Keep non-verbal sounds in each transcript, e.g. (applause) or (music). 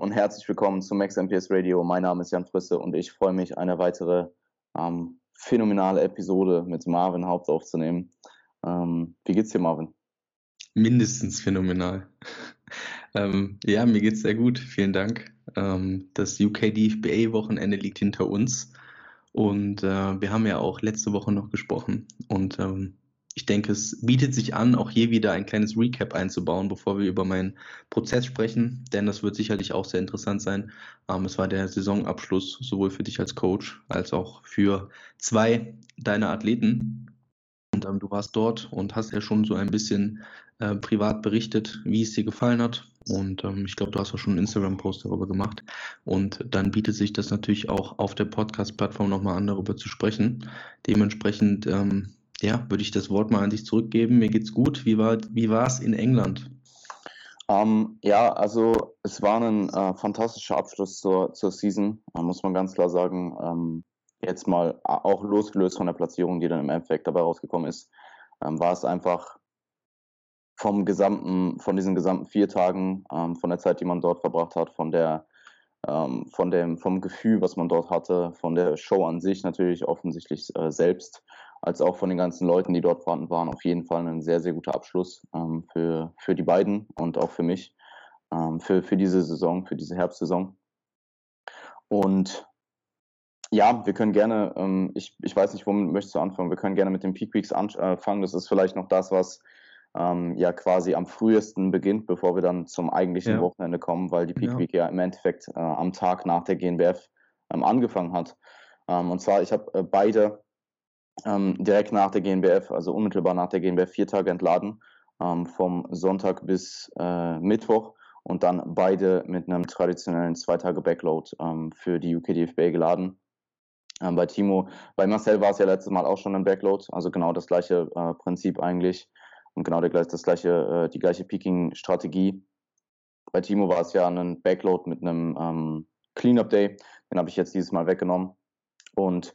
Und herzlich willkommen zum Max MPS Radio. Mein Name ist Jan Frisse und ich freue mich, eine weitere ähm, phänomenale Episode mit Marvin Haupt aufzunehmen. Ähm, wie geht's dir, Marvin? Mindestens phänomenal. (laughs) ähm, ja, mir geht's sehr gut. Vielen Dank. Ähm, das UK DFBA-Wochenende liegt hinter uns und äh, wir haben ja auch letzte Woche noch gesprochen und ähm, ich denke, es bietet sich an, auch hier wieder ein kleines Recap einzubauen, bevor wir über meinen Prozess sprechen, denn das wird sicherlich auch sehr interessant sein. Ähm, es war der Saisonabschluss sowohl für dich als Coach als auch für zwei deiner Athleten. Und ähm, du warst dort und hast ja schon so ein bisschen äh, privat berichtet, wie es dir gefallen hat. Und ähm, ich glaube, du hast auch schon einen Instagram-Post darüber gemacht. Und dann bietet sich das natürlich auch auf der Podcast-Plattform nochmal an, darüber zu sprechen. Dementsprechend ähm, ja, würde ich das Wort mal an dich zurückgeben. Mir geht's gut. Wie war wie es in England? Um, ähm, ja, also es war ein äh, fantastischer Abschluss zur, zur Season, muss man ganz klar sagen. Ähm, jetzt mal auch losgelöst von der Platzierung, die dann im Endeffekt dabei rausgekommen ist, ähm, war es einfach vom gesamten, von diesen gesamten vier Tagen, ähm, von der Zeit, die man dort verbracht hat, von der ähm, von dem, vom Gefühl, was man dort hatte, von der Show an sich natürlich offensichtlich äh, selbst als auch von den ganzen Leuten, die dort vorhanden waren, auf jeden Fall ein sehr, sehr guter Abschluss ähm, für, für die beiden und auch für mich, ähm, für, für diese Saison, für diese Herbstsaison. Und ja, wir können gerne, ähm, ich, ich weiß nicht, womit möchtest du anfangen, wir können gerne mit den Peak Weeks anfangen. Das ist vielleicht noch das, was ähm, ja quasi am frühesten beginnt, bevor wir dann zum eigentlichen ja. Wochenende kommen, weil die Peak ja. Week ja im Endeffekt äh, am Tag nach der GNBF ähm, angefangen hat. Ähm, und zwar, ich habe äh, beide ähm, direkt nach der GNBF, also unmittelbar nach der GNBF, vier Tage entladen, ähm, vom Sonntag bis äh, Mittwoch und dann beide mit einem traditionellen zwei Tage Backload ähm, für die UKDFB geladen. Ähm, bei Timo, bei Marcel war es ja letztes Mal auch schon ein Backload, also genau das gleiche äh, Prinzip eigentlich und genau der, das gleiche, äh, die gleiche Peaking-Strategie. Bei Timo war es ja ein Backload mit einem ähm, Cleanup Day, den habe ich jetzt dieses Mal weggenommen und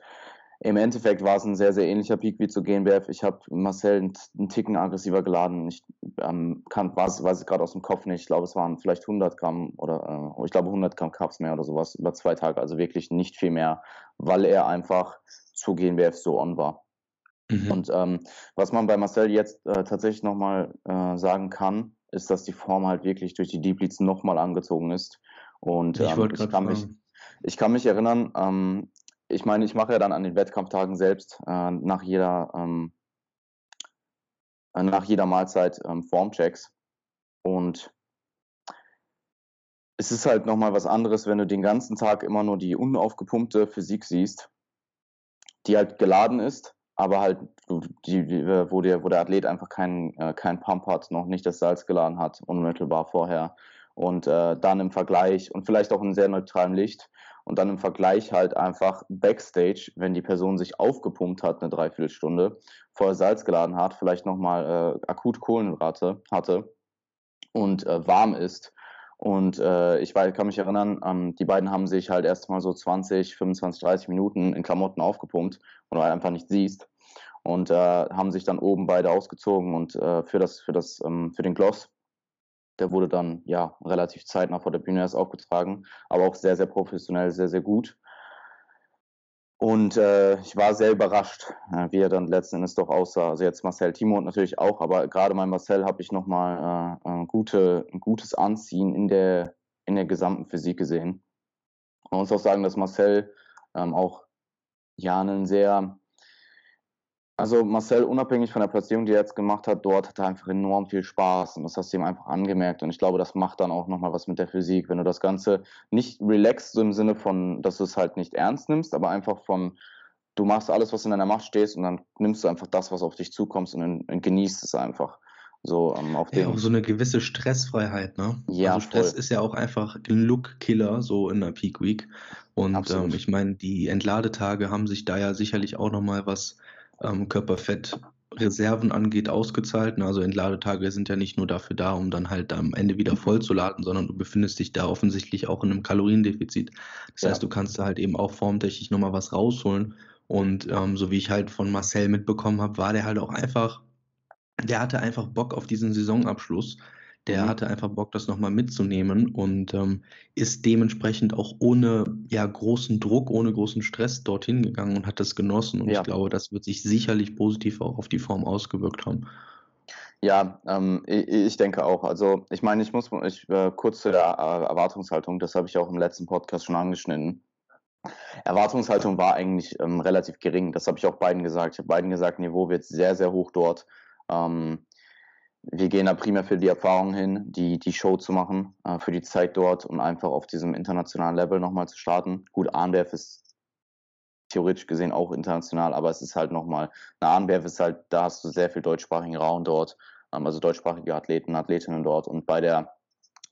im Endeffekt war es ein sehr, sehr ähnlicher Peak wie zu GNBF. Ich habe Marcel einen, einen, Ticken aggressiver geladen. Ich ähm, kann, weiß, weiß es gerade aus dem Kopf nicht. Ich glaube, es waren vielleicht 100 Gramm oder äh, ich glaube 100 Gramm Cups mehr oder sowas über zwei Tage. Also wirklich nicht viel mehr, weil er einfach zu GNBF so on war. Mhm. Und ähm, was man bei Marcel jetzt äh, tatsächlich nochmal äh, sagen kann, ist, dass die Form halt wirklich durch die Deep Leads nochmal angezogen ist. Und ähm, ich, ich, kann mich, ich kann mich erinnern, ähm, ich meine, ich mache ja dann an den Wettkampftagen selbst äh, nach jeder ähm, äh, nach jeder Mahlzeit ähm, Formchecks und es ist halt nochmal was anderes, wenn du den ganzen Tag immer nur die unaufgepumpte Physik siehst, die halt geladen ist, aber halt, die, wo, der, wo der Athlet einfach keinen äh, kein Pump hat, noch nicht das Salz geladen hat, unmittelbar vorher. Und äh, dann im Vergleich und vielleicht auch in sehr neutralem Licht und dann im Vergleich halt einfach Backstage, wenn die Person sich aufgepumpt hat, eine Dreiviertelstunde, vorher Salz geladen hat, vielleicht nochmal äh, akut Kohlenhydrate hatte und äh, warm ist. Und äh, ich weiß, kann mich erinnern, ähm, die beiden haben sich halt erst mal so 20, 25, 30 Minuten in Klamotten aufgepumpt und du halt einfach nicht siehst. Und äh, haben sich dann oben beide ausgezogen und äh, für das, für das, ähm, für den Gloss der wurde dann ja relativ zeitnah vor der Bühne erst aufgetragen, aber auch sehr, sehr professionell, sehr, sehr gut. Und äh, ich war sehr überrascht, äh, wie er dann letzten Endes doch aussah. Also jetzt Marcel Timo natürlich auch, aber gerade bei Marcel habe ich nochmal äh, ein, gute, ein gutes Anziehen in der, in der gesamten Physik gesehen. Man muss auch sagen, dass Marcel ähm, auch ja einen sehr also Marcel, unabhängig von der Platzierung, die er jetzt gemacht hat, dort hat er einfach enorm viel Spaß und das hast du ihm einfach angemerkt und ich glaube, das macht dann auch nochmal was mit der Physik, wenn du das Ganze nicht relaxed so im Sinne von, dass du es halt nicht ernst nimmst, aber einfach von, du machst alles, was in deiner Macht steht und dann nimmst du einfach das, was auf dich zukommt und, und genießt es einfach. So, ähm, auf ja, auch so eine gewisse Stressfreiheit, ne? Ja, also Stress voll. ist ja auch einfach ein Look-Killer, so in der Peak Week. Und ähm, ich meine, die Entladetage haben sich da ja sicherlich auch nochmal was ähm, Körperfettreserven angeht, ausgezahlt. Also Entladetage sind ja nicht nur dafür da, um dann halt am Ende wieder voll zu laden, sondern du befindest dich da offensichtlich auch in einem Kaloriendefizit. Das ja. heißt, du kannst da halt eben auch formtechnisch nochmal was rausholen. Und ähm, so wie ich halt von Marcel mitbekommen habe, war der halt auch einfach, der hatte einfach Bock auf diesen Saisonabschluss. Der mhm. hatte einfach Bock, das nochmal mitzunehmen und ähm, ist dementsprechend auch ohne ja, großen Druck, ohne großen Stress dorthin gegangen und hat das genossen. Und ja. ich glaube, das wird sich sicherlich positiv auch auf die Form ausgewirkt haben. Ja, ähm, ich, ich, denke auch. Also ich meine, ich muss ich, äh, kurz zu der äh, Erwartungshaltung, das habe ich auch im letzten Podcast schon angeschnitten. Erwartungshaltung war eigentlich ähm, relativ gering. Das habe ich auch beiden gesagt. Ich habe beiden gesagt, Niveau wird sehr, sehr hoch dort. Ähm, wir gehen da primär für die Erfahrung hin, die, die Show zu machen, äh, für die Zeit dort und einfach auf diesem internationalen Level nochmal zu starten. Gut, ANBF ist theoretisch gesehen auch international, aber es ist halt nochmal, eine ANBF ist halt, da hast du sehr viel deutschsprachigen Raum dort, ähm, also deutschsprachige Athleten, Athletinnen dort und bei der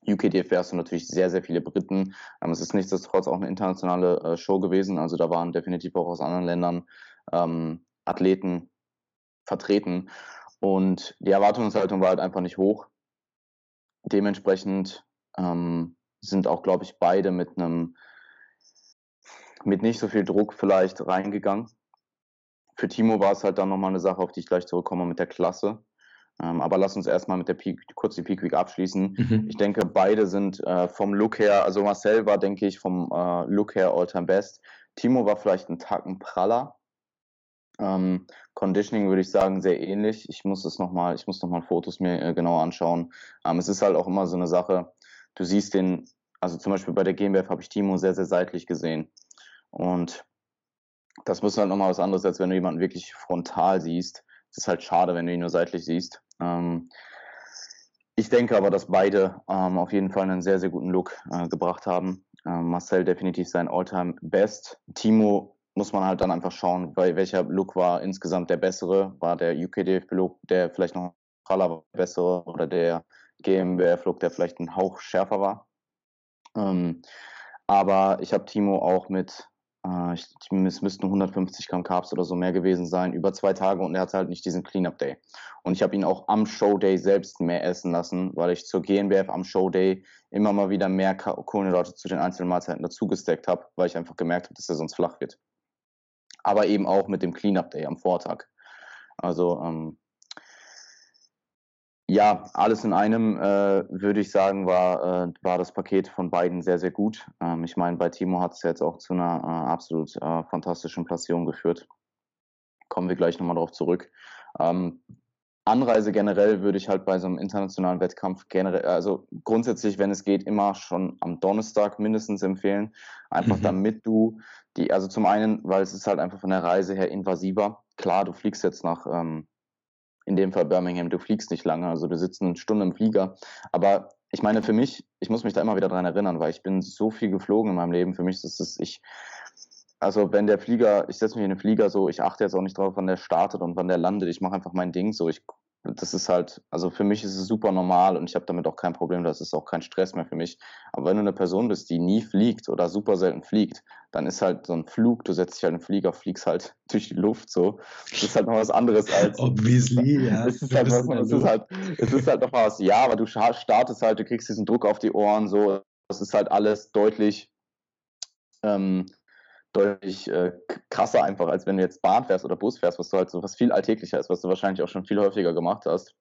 UKDF wärst du natürlich sehr, sehr viele Briten. Ähm, es ist nichtsdestotrotz auch eine internationale äh, Show gewesen, also da waren definitiv auch aus anderen Ländern ähm, Athleten vertreten und die Erwartungshaltung war halt einfach nicht hoch. Dementsprechend ähm, sind auch, glaube ich, beide mit einem, mit nicht so viel Druck vielleicht reingegangen. Für Timo war es halt dann nochmal eine Sache, auf die ich gleich zurückkomme mit der Klasse. Ähm, aber lass uns erstmal mit der Peak, kurz die Peak Week abschließen. Mhm. Ich denke, beide sind äh, vom Look her, also Marcel war, denke ich, vom äh, Look her all-time best. Timo war vielleicht ein Tacken praller, ähm, Conditioning würde ich sagen sehr ähnlich. Ich muss es noch mal, ich muss noch mal Fotos mir äh, genauer anschauen. Ähm, es ist halt auch immer so eine Sache. Du siehst den, also zum Beispiel bei der GmbF habe ich Timo sehr sehr seitlich gesehen und das muss halt nochmal was anderes, als wenn du jemanden wirklich frontal siehst. Es ist halt schade, wenn du ihn nur seitlich siehst. Ähm, ich denke aber, dass beide ähm, auf jeden Fall einen sehr, sehr guten Look äh, gebracht haben. Ähm, Marcel definitiv sein Alltime Best. Timo muss man halt dann einfach schauen, bei welcher Look war insgesamt der bessere. War der UKDF-Look, der vielleicht noch praller bessere oder der GmbF-Look, der vielleicht ein Hauch schärfer war. Ähm, aber ich habe Timo auch mit, äh, ich, es müssten 150 Gramm Carbs oder so mehr gewesen sein, über zwei Tage und er hatte halt nicht diesen Cleanup-Day. Und ich habe ihn auch am Show-Day selbst mehr essen lassen, weil ich zur GmbF am Show-Day immer mal wieder mehr Kohlenhydrate zu den einzelnen Mahlzeiten dazugesteckt habe, weil ich einfach gemerkt habe, dass er sonst flach wird aber eben auch mit dem Cleanup Day am Vortag. Also ähm, ja, alles in einem äh, würde ich sagen, war, äh, war das Paket von beiden sehr, sehr gut. Ähm, ich meine, bei Timo hat es jetzt auch zu einer äh, absolut äh, fantastischen Platzierung geführt. Kommen wir gleich nochmal darauf zurück. Ähm, Anreise generell würde ich halt bei so einem internationalen Wettkampf generell, also grundsätzlich, wenn es geht, immer schon am Donnerstag mindestens empfehlen. Einfach mhm. damit du die, also zum einen, weil es ist halt einfach von der Reise her invasiver. Klar, du fliegst jetzt nach, ähm, in dem Fall Birmingham, du fliegst nicht lange, also du sitzt eine Stunde im Flieger. Aber ich meine, für mich, ich muss mich da immer wieder dran erinnern, weil ich bin so viel geflogen in meinem Leben. Für mich ist es, ich, also wenn der Flieger, ich setze mich in den Flieger so, ich achte jetzt auch nicht drauf, wann der startet und wann der landet. Ich mache einfach mein Ding so. Ich, das ist halt, also für mich ist es super normal und ich habe damit auch kein Problem. Das ist auch kein Stress mehr für mich. Aber wenn du eine Person bist, die nie fliegt oder super selten fliegt, dann ist halt so ein Flug, du setzt dich halt in den Flieger, fliegst halt (laughs) durch die Luft so. Das ist halt noch was anderes als. Obviously, ja. (laughs) Es ist, halt was, es, ist halt, es ist halt noch was, ja, aber du startest halt, du kriegst diesen Druck auf die Ohren so. Das ist halt alles deutlich ähm, deutlich äh, krasser einfach, als wenn du jetzt Bahn fährst oder Bus fährst, was du halt so was viel alltäglicher ist, was du wahrscheinlich auch schon viel häufiger gemacht hast.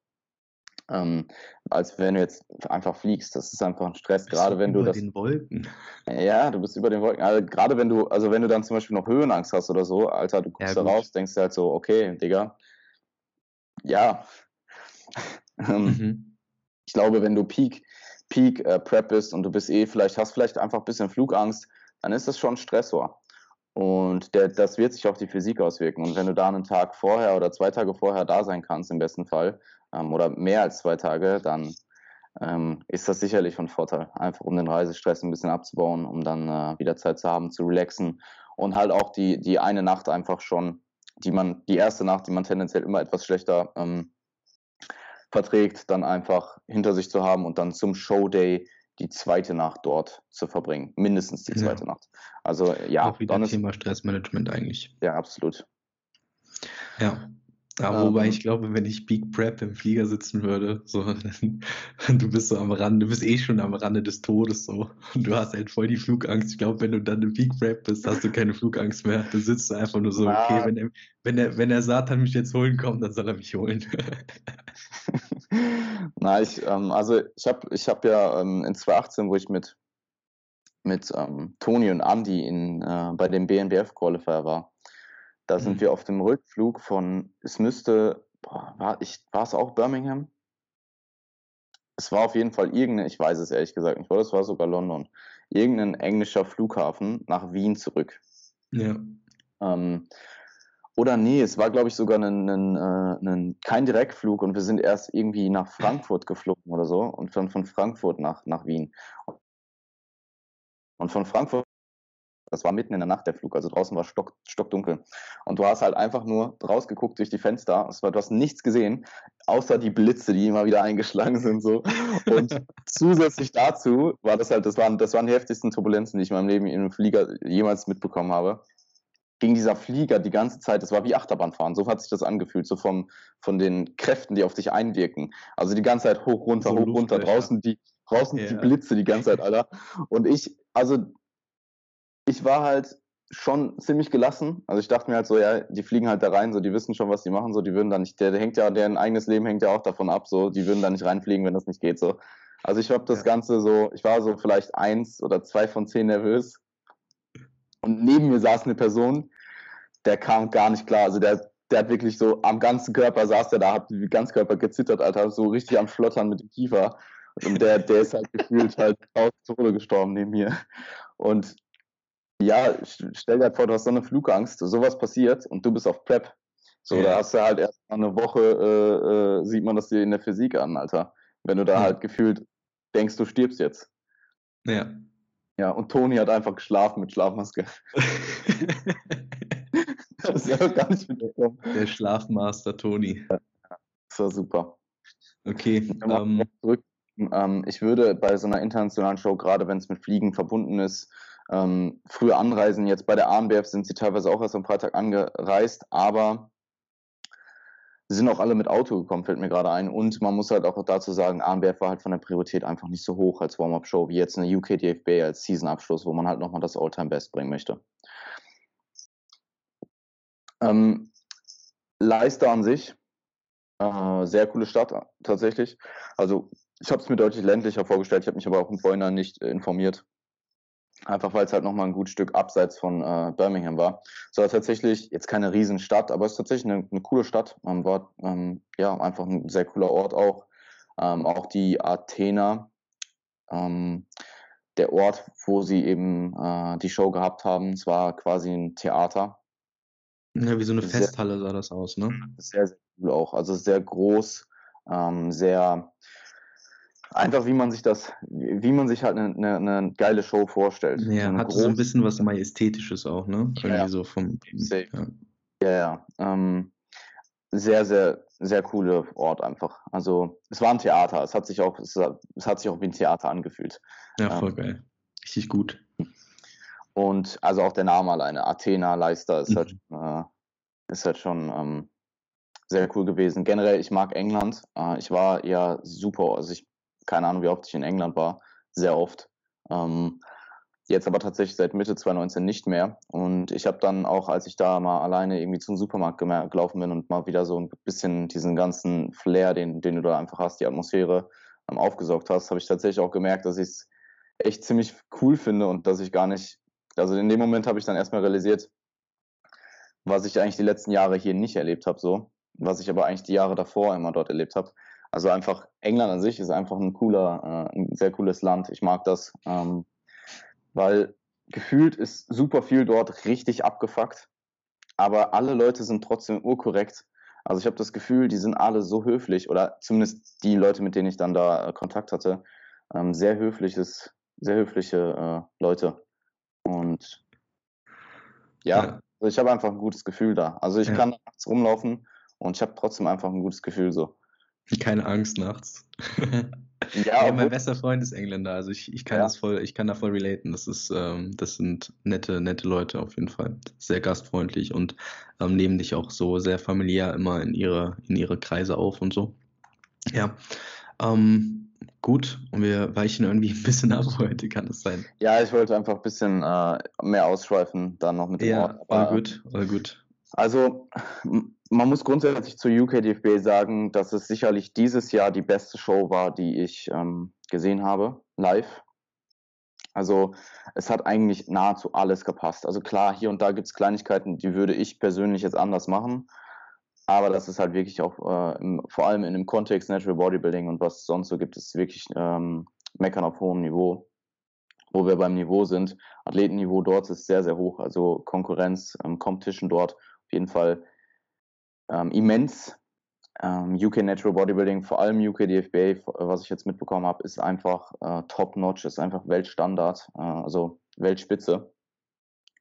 Ähm, als wenn du jetzt einfach fliegst. Das ist einfach ein Stress, gerade wenn du über das. den Wolken. Ja, du bist über den Wolken. Also, gerade wenn du, also wenn du dann zum Beispiel noch Höhenangst hast oder so, Alter, du guckst ja, da raus, denkst halt so, okay, Digga, ja. (laughs) Ähm, mhm. Ich glaube, wenn du Peak, Peak äh, Prep bist und du bist eh, vielleicht hast vielleicht einfach ein bisschen Flugangst, dann ist das schon ein Stressor. Und der, das wird sich auf die Physik auswirken. Und wenn du da einen Tag vorher oder zwei Tage vorher da sein kannst, im besten Fall, ähm, oder mehr als zwei Tage, dann ähm, ist das sicherlich von Vorteil. Einfach um den Reisestress ein bisschen abzubauen, um dann äh, wieder Zeit zu haben, zu relaxen. Und halt auch die, die eine Nacht einfach schon, die man, die erste Nacht, die man tendenziell immer etwas schlechter ähm, verträgt, dann einfach hinter sich zu haben und dann zum Showday die zweite Nacht dort zu verbringen. Mindestens die zweite ja. Nacht. Also ja. Auch wieder Thema Stressmanagement eigentlich. Ja, absolut. Ja. Aber ähm, wobei ich glaube, wenn ich Peak Prep im Flieger sitzen würde, so, (laughs) du bist so am Rande, du bist eh schon am Rande des Todes so und du hast halt voll die Flugangst. Ich glaube, wenn du dann im Peak Prep bist, hast du keine Flugangst mehr. Du sitzt einfach nur so, okay, wenn er, wenn er, wenn er Satan mich jetzt holen kommt, dann soll er mich holen. (laughs) Na, ich, ähm, also ich habe ich hab ja ähm, in 2018, wo ich mit, mit ähm, Toni und Andy in, äh, bei dem BNBF Qualifier war, da sind Mhm. wir auf dem Rückflug von, es müsste, boah, war, ich, war es auch Birmingham? Es war auf jeden Fall irgendeine, ich weiß es ehrlich gesagt nicht, oder es war sogar London, irgendein englischer Flughafen nach Wien zurück. Ja. Ähm, oder nee, es war, glaube ich, sogar ein, ein, äh, ein, kein Direktflug und wir sind erst irgendwie nach Frankfurt geflogen oder so und dann von Frankfurt nach, nach Wien. Und von Frankfurt, das war mitten in der Nacht der Flug, also draußen war stock, stockdunkel. Und du hast halt einfach nur rausgeguckt durch die Fenster, es war, du hast nichts gesehen, außer die Blitze, die immer wieder eingeschlagen sind. So. Und (laughs) zusätzlich dazu war das halt, das waren, das waren die heftigsten Turbulenzen, die ich in meinem Leben in einem Flieger jemals mitbekommen habe ging dieser Flieger die ganze Zeit, das war wie Achterbahnfahren, so hat sich das angefühlt, so vom, von den Kräften, die auf dich einwirken. Also die ganze Zeit hoch, runter, So hoch, runter, draußen die, draußen die Ja. Blitze die ganze Zeit, Alter. Und ich, also ich war halt schon ziemlich gelassen. Also ich dachte mir halt so, ja, die fliegen halt da rein, so die wissen schon, was die machen, so die würden da nicht, der, der hängt ja, deren eigenes Leben hängt ja auch davon ab, so die würden da nicht reinfliegen, wenn das nicht geht, so. Also ich habe das Ja. Ganze so, ich war so vielleicht eins oder zwei von zehn nervös. Und neben mir saß eine Person, der kam gar nicht klar. Also der, der hat wirklich so am ganzen Körper saß der da, hat den ganzen Körper gezittert, Alter, so richtig am Schlottern mit dem Kiefer. Und der, der ist halt gefühlt halt aus Tode gestorben neben mir. Und ja, st- stell dir halt vor, du hast so eine Flugangst, sowas passiert und du bist auf Prep. So, Ja. da hast du halt erst mal eine Woche, äh, äh, sieht man das dir in der Physik an, Alter. Wenn du da Ja. halt gefühlt denkst, du stirbst jetzt. Ja. Ja, und Toni hat einfach geschlafen mit Schlafmaske. (laughs) (laughs) Das ja gar nicht mitbekommen. Der Schlafmaster Toni. Das war super. Okay. Ähm, zurück. Ähm, ich würde bei so einer internationalen Show, gerade wenn es mit Fliegen verbunden ist, ähm, früher anreisen. Jetzt bei der ANBF sind sie teilweise auch erst am Freitag angereist, aber sie sind auch alle mit Auto gekommen, fällt mir gerade ein. Und man muss halt auch dazu sagen, ANBF war halt von der Priorität einfach nicht so hoch als Warm-Up-Show wie jetzt eine UK DFB als Season-Abschluss, wo man halt nochmal das All-Time-Best bringen möchte. Ähm, Leicester an sich, äh, sehr coole Stadt tatsächlich. Also ich habe es mir deutlich ländlicher vorgestellt, ich habe mich aber auch im Vorhinein nicht äh, informiert. Einfach weil es halt nochmal ein gut Stück abseits von äh, Birmingham war. Es war tatsächlich jetzt keine Riesenstadt, aber es ist tatsächlich eine, eine coole Stadt. Man war ähm, ja einfach ein sehr cooler Ort auch. Ähm, auch die Athena, ähm, der Ort, wo sie eben äh, die Show gehabt haben, es war quasi ein Theater. Ja, wie so eine Sehr- Festhalle sah das aus, ne? Sehr, sehr cool auch. Also sehr groß, ähm, sehr einfach, wie man sich das, wie man sich halt eine, eine, eine geile Show vorstellt. Ja, eine hatte so ein bisschen was Majestätisches auch, ne? Ja, Irgendwie ja. so vom. Safe. Ja. Ja, ja. Ähm, sehr, sehr, sehr coole Ort einfach. Also es war ein Theater. Es hat sich auch, es, hat- es hat sich auch wie ein Theater angefühlt. ja, voll Ähm, geil. Richtig gut. Und also auch der Name alleine, Athena, Leicester, ist Mhm. halt, äh, ist halt schon ähm, sehr cool gewesen. Generell, ich mag England. Äh, ich war ja super, also ich, keine Ahnung, wie oft ich in England war, sehr oft. Ähm, jetzt aber tatsächlich seit Mitte 2019 nicht mehr. Und ich habe dann auch, als ich da mal alleine irgendwie zum Supermarkt gelaufen bin und mal wieder so ein bisschen diesen ganzen Flair, den, den du da einfach hast, die Atmosphäre ähm, aufgesaugt hast, habe ich tatsächlich auch gemerkt, dass ich es echt ziemlich cool finde und dass ich gar nicht, also in dem Moment habe ich dann erstmal realisiert, was ich eigentlich die letzten Jahre hier nicht erlebt habe, so, was ich aber eigentlich die Jahre davor immer dort erlebt habe. Also einfach England an sich ist einfach ein cooler, äh, ein sehr cooles Land. Ich mag das, ähm, weil gefühlt ist super viel dort richtig abgefuckt, aber alle Leute sind trotzdem urkorrekt. Also ich habe das Gefühl, die sind alle so höflich oder zumindest die Leute, mit denen ich dann da äh, Kontakt hatte, ähm, sehr höfliches, sehr höfliche äh, Leute. Und ja, Ja. also ich habe einfach ein gutes Gefühl da. Also ich Ja. kann nachts rumlaufen und ich habe trotzdem einfach ein gutes Gefühl so. Keine Angst nachts. (laughs) Ja, Ja, mein bester Freund ist Engländer, also ich, ich kann Ja. das voll, ich kann da voll relaten. Das ist, ähm, das sind nette, nette Leute auf jeden Fall. Sehr gastfreundlich und ähm, nehmen dich auch so sehr familiär immer in ihre, in ihre Kreise auf und so. Ja. Ähm, gut, und wir weichen irgendwie ein bisschen ab (laughs) heute, kann das sein? ja, ich wollte einfach ein bisschen äh, mehr ausschweifen, dann noch mit dem Ja, Ort. all Aber, gut, all gut. Also, man muss grundsätzlich zur UKDFB sagen, dass es sicherlich dieses Jahr die beste Show war, die ich ähm, gesehen habe, live. Also es hat eigentlich nahezu alles gepasst. Also klar, hier und da gibt es Kleinigkeiten, die würde ich persönlich jetzt anders machen. Aber das ist halt wirklich auch, äh, im, vor allem in dem Kontext Natural Bodybuilding und was sonst so gibt, ist wirklich ähm, Meckern auf hohem Niveau, wo wir beim Niveau sind. Athletenniveau dort ist sehr, sehr hoch. Also Konkurrenz, ähm, Competition dort auf jeden Fall ähm, immens. Ähm, UK Natural Bodybuilding, vor allem UK DFBA, was ich jetzt mitbekommen habe, ist einfach äh, top-notch, ist einfach Weltstandard, äh, also Weltspitze.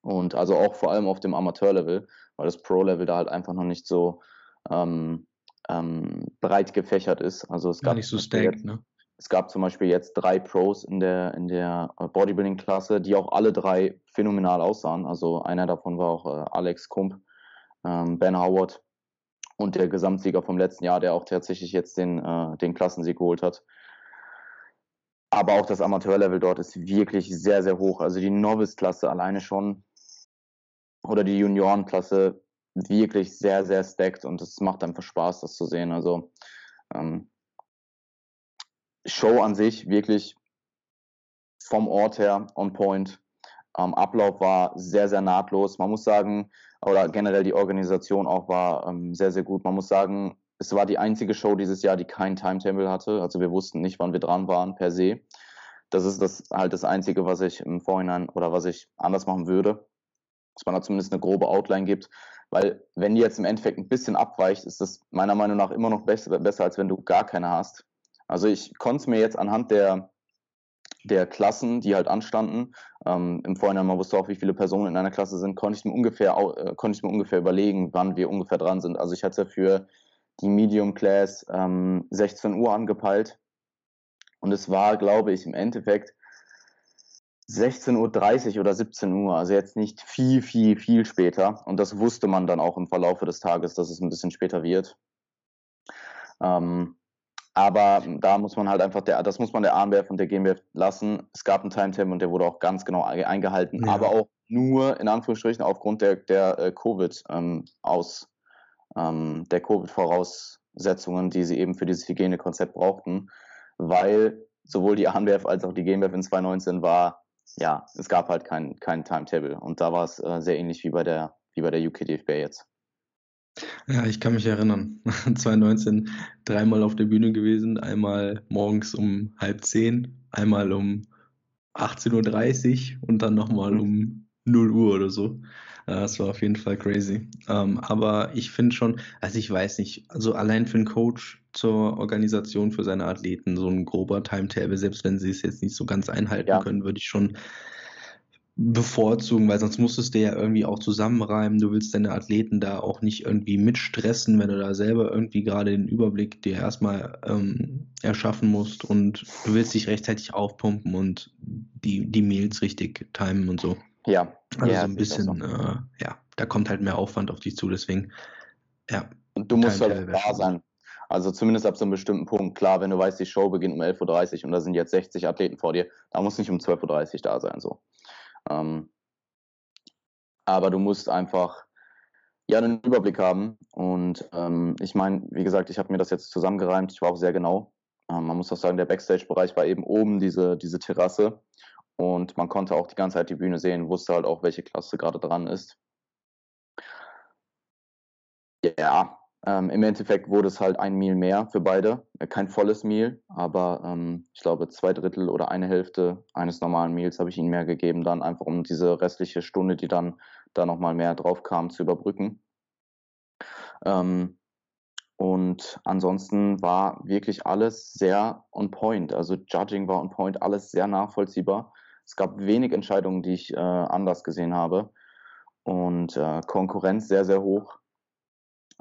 Und also auch vor allem auf dem Amateurlevel, weil das Pro-Level da halt einfach noch nicht so ähm, ähm, breit gefächert ist. Also es gab nicht so stacked, ne? Es gab zum Beispiel jetzt drei Pros in der, in der äh, Bodybuilding-Klasse, die auch alle drei phänomenal aussahen. Also einer davon war auch äh, Alex Kump, ähm, Ben Howard und der Gesamtsieger vom letzten Jahr, der auch tatsächlich jetzt den, äh, den Klassensieg geholt hat. Aber auch das Amateurlevel dort ist wirklich sehr, sehr hoch. Also die Novice-Klasse alleine schon oder die Juniorenklasse wirklich sehr, sehr stacked und es macht einfach Spaß, das zu sehen. Also ähm, Show an sich wirklich vom Ort her on point. Ähm, Ablauf war sehr, sehr nahtlos. Man muss sagen, oder generell die Organisation auch war ähm, sehr, sehr gut. Man muss sagen, es war die einzige Show dieses Jahr, die kein Timetable hatte. Also wir wussten nicht, wann wir dran waren per se. Das ist das halt das Einzige, was ich im Vorhinein oder was ich anders machen würde. Dass man da zumindest eine grobe Outline gibt. Weil wenn die jetzt im Endeffekt ein bisschen abweicht, ist das meiner Meinung nach immer noch besser, besser als wenn du gar keine hast. Also ich konnte es mir jetzt anhand der der Klassen, die halt anstanden. Ähm, Im Vorhinein, man wusste auch, wie viele Personen in einer Klasse sind, konnte ich mir ungefähr, äh, konnte ich mir ungefähr überlegen, wann wir ungefähr dran sind. Also ich hatte für die Medium Class ähm, 16 Uhr angepeilt. Und es war, glaube ich, im Endeffekt 16.30 Uhr oder 17 Uhr, also jetzt nicht viel, viel, viel später. Und das wusste man dann auch im Verlaufe des Tages, dass es ein bisschen später wird. Ähm, aber da muss man halt einfach, der, das muss man der ANBF und der GmbF lassen. Es gab einen Timetable und der wurde auch ganz genau eingehalten, ja. aber auch nur in Anführungsstrichen aufgrund der, der äh, Covid ähm, aus ähm, der Covid-Voraussetzungen, die sie eben für dieses Hygienekonzept brauchten, weil sowohl die ANBF als auch die GmbF in 2019 war, ja, es gab halt kein, kein Timetable und da war es äh, sehr ähnlich wie bei der wie bei der UKDFB jetzt. Ja, ich kann mich erinnern. (laughs) 2019 dreimal auf der Bühne gewesen, einmal morgens um halb zehn, einmal um 18.30 Uhr und dann nochmal um 0 Uhr oder so. Das war auf jeden Fall crazy. Ähm, aber ich finde schon, also ich weiß nicht, also allein für einen Coach zur Organisation für seine Athleten so ein grober Timetable, selbst wenn sie es jetzt nicht so ganz einhalten ja. können, würde ich schon bevorzugen, weil sonst musstest du ja irgendwie auch zusammenreimen. Du willst deine Athleten da auch nicht irgendwie mitstressen, wenn du da selber irgendwie gerade den Überblick dir erstmal ähm, erschaffen musst und du willst dich rechtzeitig aufpumpen und die, die Mails richtig timen und so. Ja. Also ja, so ein bisschen, so. äh, ja, da kommt halt mehr Aufwand auf dich zu, deswegen, ja. Und du musst halt da sein. Also zumindest ab so einem bestimmten Punkt. Klar, wenn du weißt, die Show beginnt um 11.30 Uhr und da sind jetzt 60 Athleten vor dir, da muss nicht um 12.30 Uhr da sein, so. Ähm, aber du musst einfach ja einen Überblick haben. Und ähm, ich meine, wie gesagt, ich habe mir das jetzt zusammengereimt. Ich war auch sehr genau. Ähm, man muss auch sagen, der Backstage-Bereich war eben oben diese, diese Terrasse. Und man konnte auch die ganze Zeit die Bühne sehen, wusste halt auch, welche Klasse gerade dran ist. Ja, ähm, Im Endeffekt wurde es halt ein Meal mehr für beide. Äh, kein volles Meal, aber ähm, ich glaube zwei Drittel oder eine Hälfte eines normalen Meals habe ich ihnen mehr gegeben, dann einfach um diese restliche Stunde, die dann da nochmal mehr drauf kam, zu überbrücken. Ähm, und ansonsten war wirklich alles sehr on point. Also Judging war on point, alles sehr nachvollziehbar. Es gab wenig Entscheidungen, die ich äh, anders gesehen habe. Und äh, Konkurrenz sehr, sehr hoch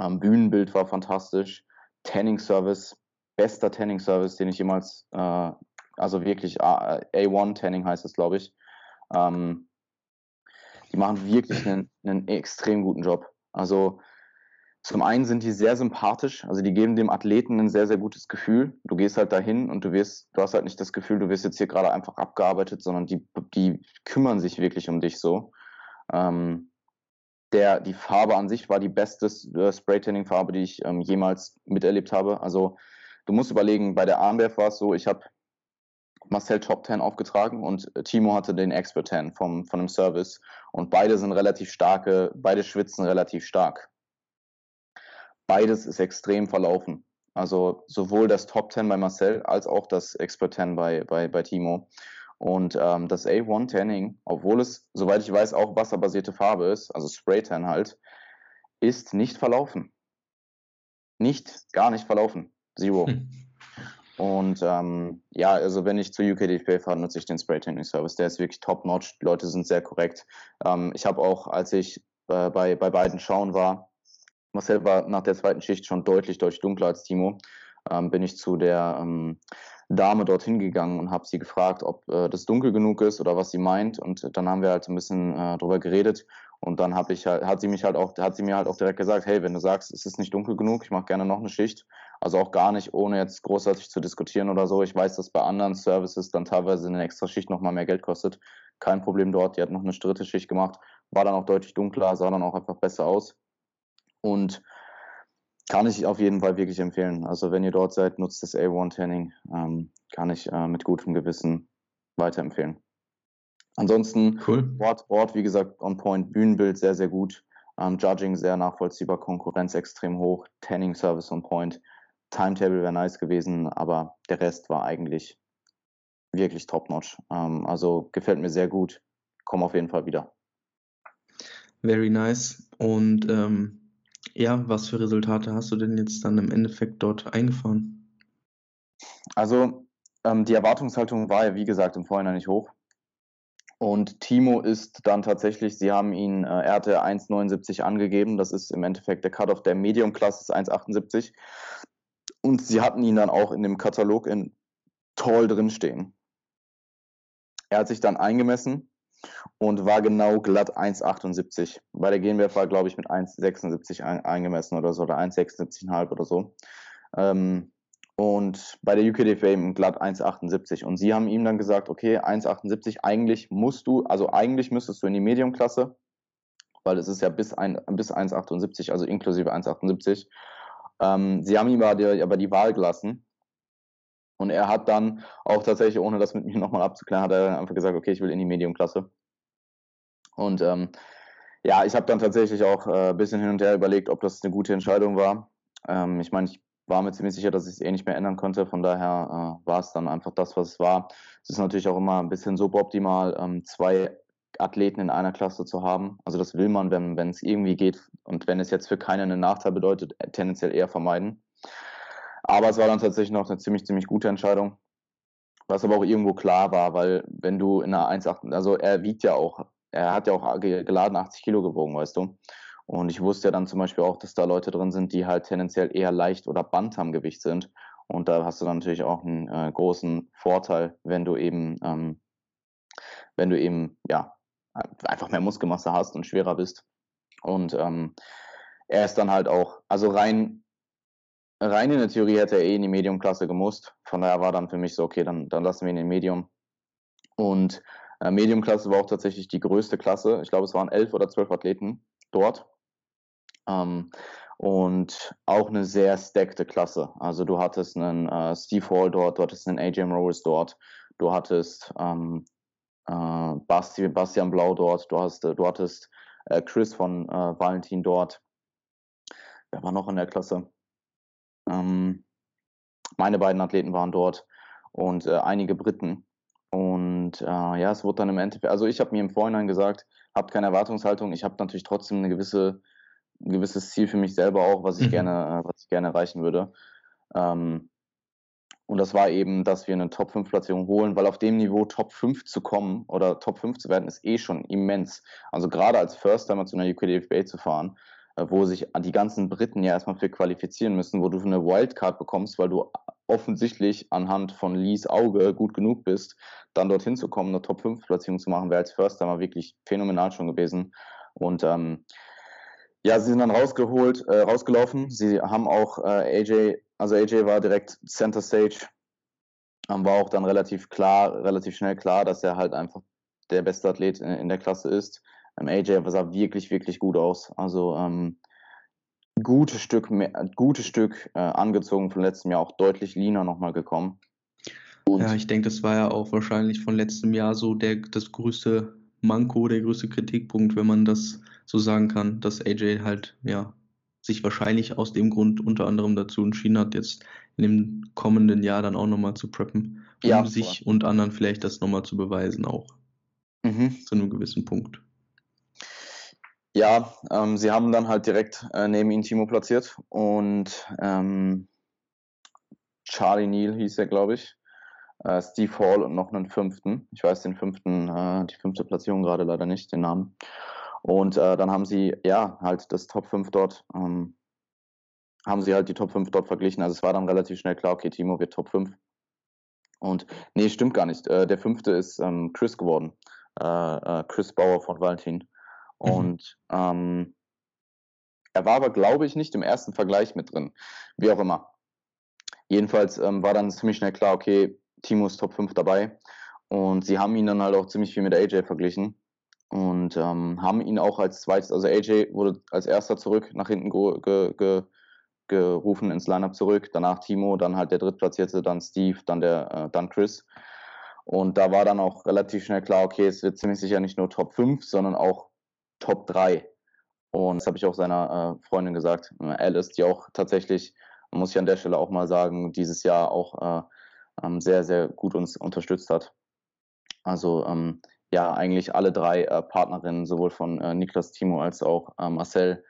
ähm, Bühnenbild war fantastisch. Tanning Service, bester Tanning Service, den ich jemals, äh, also wirklich A1 Tanning heißt es, glaube ich. Ähm, die machen wirklich einen, einen extrem guten Job. Also zum einen sind die sehr sympathisch, also die geben dem Athleten ein sehr, sehr gutes Gefühl. Du gehst halt dahin und du wirst, du hast halt nicht das Gefühl, du wirst jetzt hier gerade einfach abgearbeitet, sondern die, die kümmern sich wirklich um dich so. Ähm, der, die Farbe an sich war die beste äh, Spray-Tanning-Farbe, die ich ähm, jemals miterlebt habe. Also du musst überlegen, bei der Armwerf war es so, ich habe Marcel Top 10 aufgetragen und äh, Timo hatte den Expert 10 vom, von dem Service. Und beide sind relativ starke, beide schwitzen relativ stark. Beides ist extrem verlaufen. Also sowohl das Top 10 bei Marcel als auch das Expert 10 bei, bei, bei Timo. Und ähm, das A1 Tanning, obwohl es, soweit ich weiß, auch wasserbasierte Farbe ist, also Spray Tan halt, ist nicht verlaufen. Nicht, gar nicht verlaufen. Zero. Hm. Und ähm, ja, also wenn ich zu UKDFB fahre, nutze ich den Spray Tanning Service. Der ist wirklich top notch. Die Leute sind sehr korrekt. Ähm, ich habe auch, als ich äh, bei, bei beiden schauen war, Marcel war nach der zweiten Schicht schon deutlich, deutlich dunkler als Timo, ähm, bin ich zu der ähm, Dame dorthin gegangen und habe sie gefragt, ob äh, das dunkel genug ist oder was sie meint. Und dann haben wir halt ein bisschen äh, drüber geredet. Und dann habe ich halt, hat sie mich halt auch, hat sie mir halt auch direkt gesagt, hey, wenn du sagst, es ist nicht dunkel genug, ich mache gerne noch eine Schicht. Also auch gar nicht, ohne jetzt großartig zu diskutieren oder so. Ich weiß, dass bei anderen Services dann teilweise eine extra Schicht nochmal mehr Geld kostet. Kein Problem dort. Die hat noch eine dritte Schicht gemacht, war dann auch deutlich dunkler, sah dann auch einfach besser aus. Und kann ich auf jeden Fall wirklich empfehlen. Also wenn ihr dort seid, nutzt das A1 Tanning. Ähm, kann ich äh, mit gutem Gewissen weiterempfehlen. Ansonsten cool. Ort, Ort, wie gesagt, on point, Bühnenbild sehr, sehr gut. Ähm, Judging sehr nachvollziehbar, Konkurrenz extrem hoch, Tanning Service on point. Timetable wäre nice gewesen, aber der Rest war eigentlich wirklich top-notch. Ähm, also gefällt mir sehr gut. Komm auf jeden Fall wieder. Very nice. Und ähm, ja, was für Resultate hast du denn jetzt dann im Endeffekt dort eingefahren? Also, ähm, die Erwartungshaltung war ja, wie gesagt, im Vorhinein nicht hoch. Und Timo ist dann tatsächlich, sie haben ihn, äh, er hatte 1,79 angegeben. Das ist im Endeffekt der Cut-Off der Medium-Klasse, ist 1,78. Und sie hatten ihn dann auch in dem Katalog in Tall drinstehen. Er hat sich dann eingemessen und war genau glatt 1,78. Bei der GNBF war, glaube ich, mit 1,76 ein, eingemessen oder so, oder 1,76,5 oder so. Ähm, und bei der UKDFA eben glatt 1,78. Und sie haben ihm dann gesagt, okay, 1,78, eigentlich musst du, also eigentlich müsstest du in die Medium-Klasse, weil es ist ja bis, bis 1,78, also inklusive 1,78. Ähm, sie haben ihm aber die, aber die Wahl gelassen. Und er hat dann auch tatsächlich, ohne das mit mir (laughs) nochmal abzuklären, hat er einfach gesagt, okay, ich will in die Medium-Klasse. Und ähm, ja, ich habe dann tatsächlich auch äh, ein bisschen hin und her überlegt, ob das eine gute Entscheidung war. Ähm, ich meine, ich war mir ziemlich sicher, dass ich es eh nicht mehr ändern konnte. Von daher äh, war es dann einfach das, was es war. Es ist natürlich auch immer ein bisschen suboptimal, ähm, zwei Athleten in einer Klasse zu haben. Also das will man, wenn es irgendwie geht und wenn es jetzt für keinen einen Nachteil bedeutet, tendenziell eher vermeiden. Aber es war dann tatsächlich noch eine ziemlich, ziemlich gute Entscheidung. Was aber auch irgendwo klar war, weil wenn du in einer 1,8, also er wiegt ja auch, er hat ja auch geladen 80 Kilo gewogen, weißt du. Und ich wusste ja dann zum Beispiel auch, dass da Leute drin sind, die halt tendenziell eher leicht oder Bantam-Gewicht sind. Und da hast du dann natürlich auch einen äh, großen Vorteil, wenn du eben, ähm, wenn du eben, ja, einfach mehr Muskelmasse hast und schwerer bist. Und ähm, er ist dann halt auch, also rein rein in der Theorie hätte er eh in die Medium-Klasse gemusst. Von daher war dann für mich so, okay, dann, dann lassen wir ihn in Medium. Und äh, Medium-Klasse war auch tatsächlich die größte Klasse. Ich glaube, es waren elf oder zwölf Athleten dort. Ähm, und auch eine sehr stackte Klasse. Also du hattest einen äh, Steve Hall dort, du hattest einen AJ Morris dort, du hattest ähm, äh, Basti, Bastian Blau dort, du, hast, du hattest äh, Chris von äh, Valentin dort. Wer war noch in der Klasse? Ähm, meine beiden Athleten waren dort und äh, einige Briten. Und äh, ja, es wurde dann im Endeffekt, also ich habe mir im Vorhinein gesagt, habt keine Erwartungshaltung. Ich habe natürlich trotzdem eine gewisse, ein gewisses Ziel für mich selber auch, was ich mhm. gerne, äh, was ich gerne erreichen würde. Ähm, und das war eben, dass wir eine Top 5 Platzierung holen, weil auf dem Niveau Top 5 zu kommen oder Top 5 zu werden, ist eh schon immens. Also gerade als First Timer zu einer UKDFBA zu fahren, wo sich die ganzen Briten ja erstmal für qualifizieren müssen, wo du eine Wildcard bekommst, weil du offensichtlich anhand von Lees Auge gut genug bist, dann dorthin zu kommen, eine Top 5 Platzierung zu machen, wäre als First Timer wirklich phänomenal schon gewesen. Und ähm, ja, sie sind dann rausgeholt, äh, rausgelaufen. Sie haben auch äh, AJ, also AJ war direkt Center Stage, ähm, war auch dann relativ klar, relativ schnell klar, dass er halt einfach der beste Athlet in, in der Klasse ist. Ähm, AJ sah wirklich, wirklich gut aus. Also ähm, gutes Stück, mehr, gutes Stück äh, angezogen von letztem Jahr, auch deutlich leaner nochmal gekommen. Und ja, ich denke, das war ja auch wahrscheinlich von letztem Jahr so der, das größte Manko, der größte Kritikpunkt, wenn man das so sagen kann, dass AJ halt, ja, sich wahrscheinlich aus dem Grund unter anderem dazu entschieden hat, jetzt in dem kommenden Jahr dann auch nochmal zu preppen, um ja, sich und anderen vielleicht das nochmal zu beweisen auch. Mhm. Zu einem gewissen Punkt. Ja, ähm, sie haben dann halt direkt äh, neben ihn Timo platziert und ähm, Charlie Neal hieß er, glaube ich. Äh, Steve Hall und noch einen fünften. Ich weiß den fünften, äh, die fünfte Platzierung gerade leider nicht, den Namen. Und äh, dann haben sie, ja, halt das Top 5 dort, ähm, haben sie halt die Top 5 dort verglichen. Also es war dann relativ schnell klar, okay, Timo wird Top 5. Und nee, stimmt gar nicht. Äh, der fünfte ist ähm, Chris geworden. Äh, Chris Bauer von Valentin. Mhm. Und ähm, er war aber, glaube ich, nicht im ersten Vergleich mit drin. Wie auch immer. Jedenfalls ähm, war dann ziemlich schnell klar, okay, Timo ist Top 5 dabei. Und sie haben ihn dann halt auch ziemlich viel mit AJ verglichen und ähm, haben ihn auch als zweites, also AJ wurde als erster zurück nach hinten ge, ge, gerufen ins Lineup zurück, danach Timo, dann halt der drittplatzierte, dann Steve, dann der, äh, dann Chris. Und da war dann auch relativ schnell klar, okay, es wird ziemlich sicher nicht nur Top 5, sondern auch Top 3. Und das habe ich auch seiner äh, Freundin gesagt, Alice, die auch tatsächlich, muss ich an der Stelle auch mal sagen, dieses Jahr auch äh, ähm, sehr, sehr gut uns unterstützt hat. Also ähm, ja, eigentlich alle drei äh, Partnerinnen, sowohl von äh, Niklas Timo als auch äh, Marcel,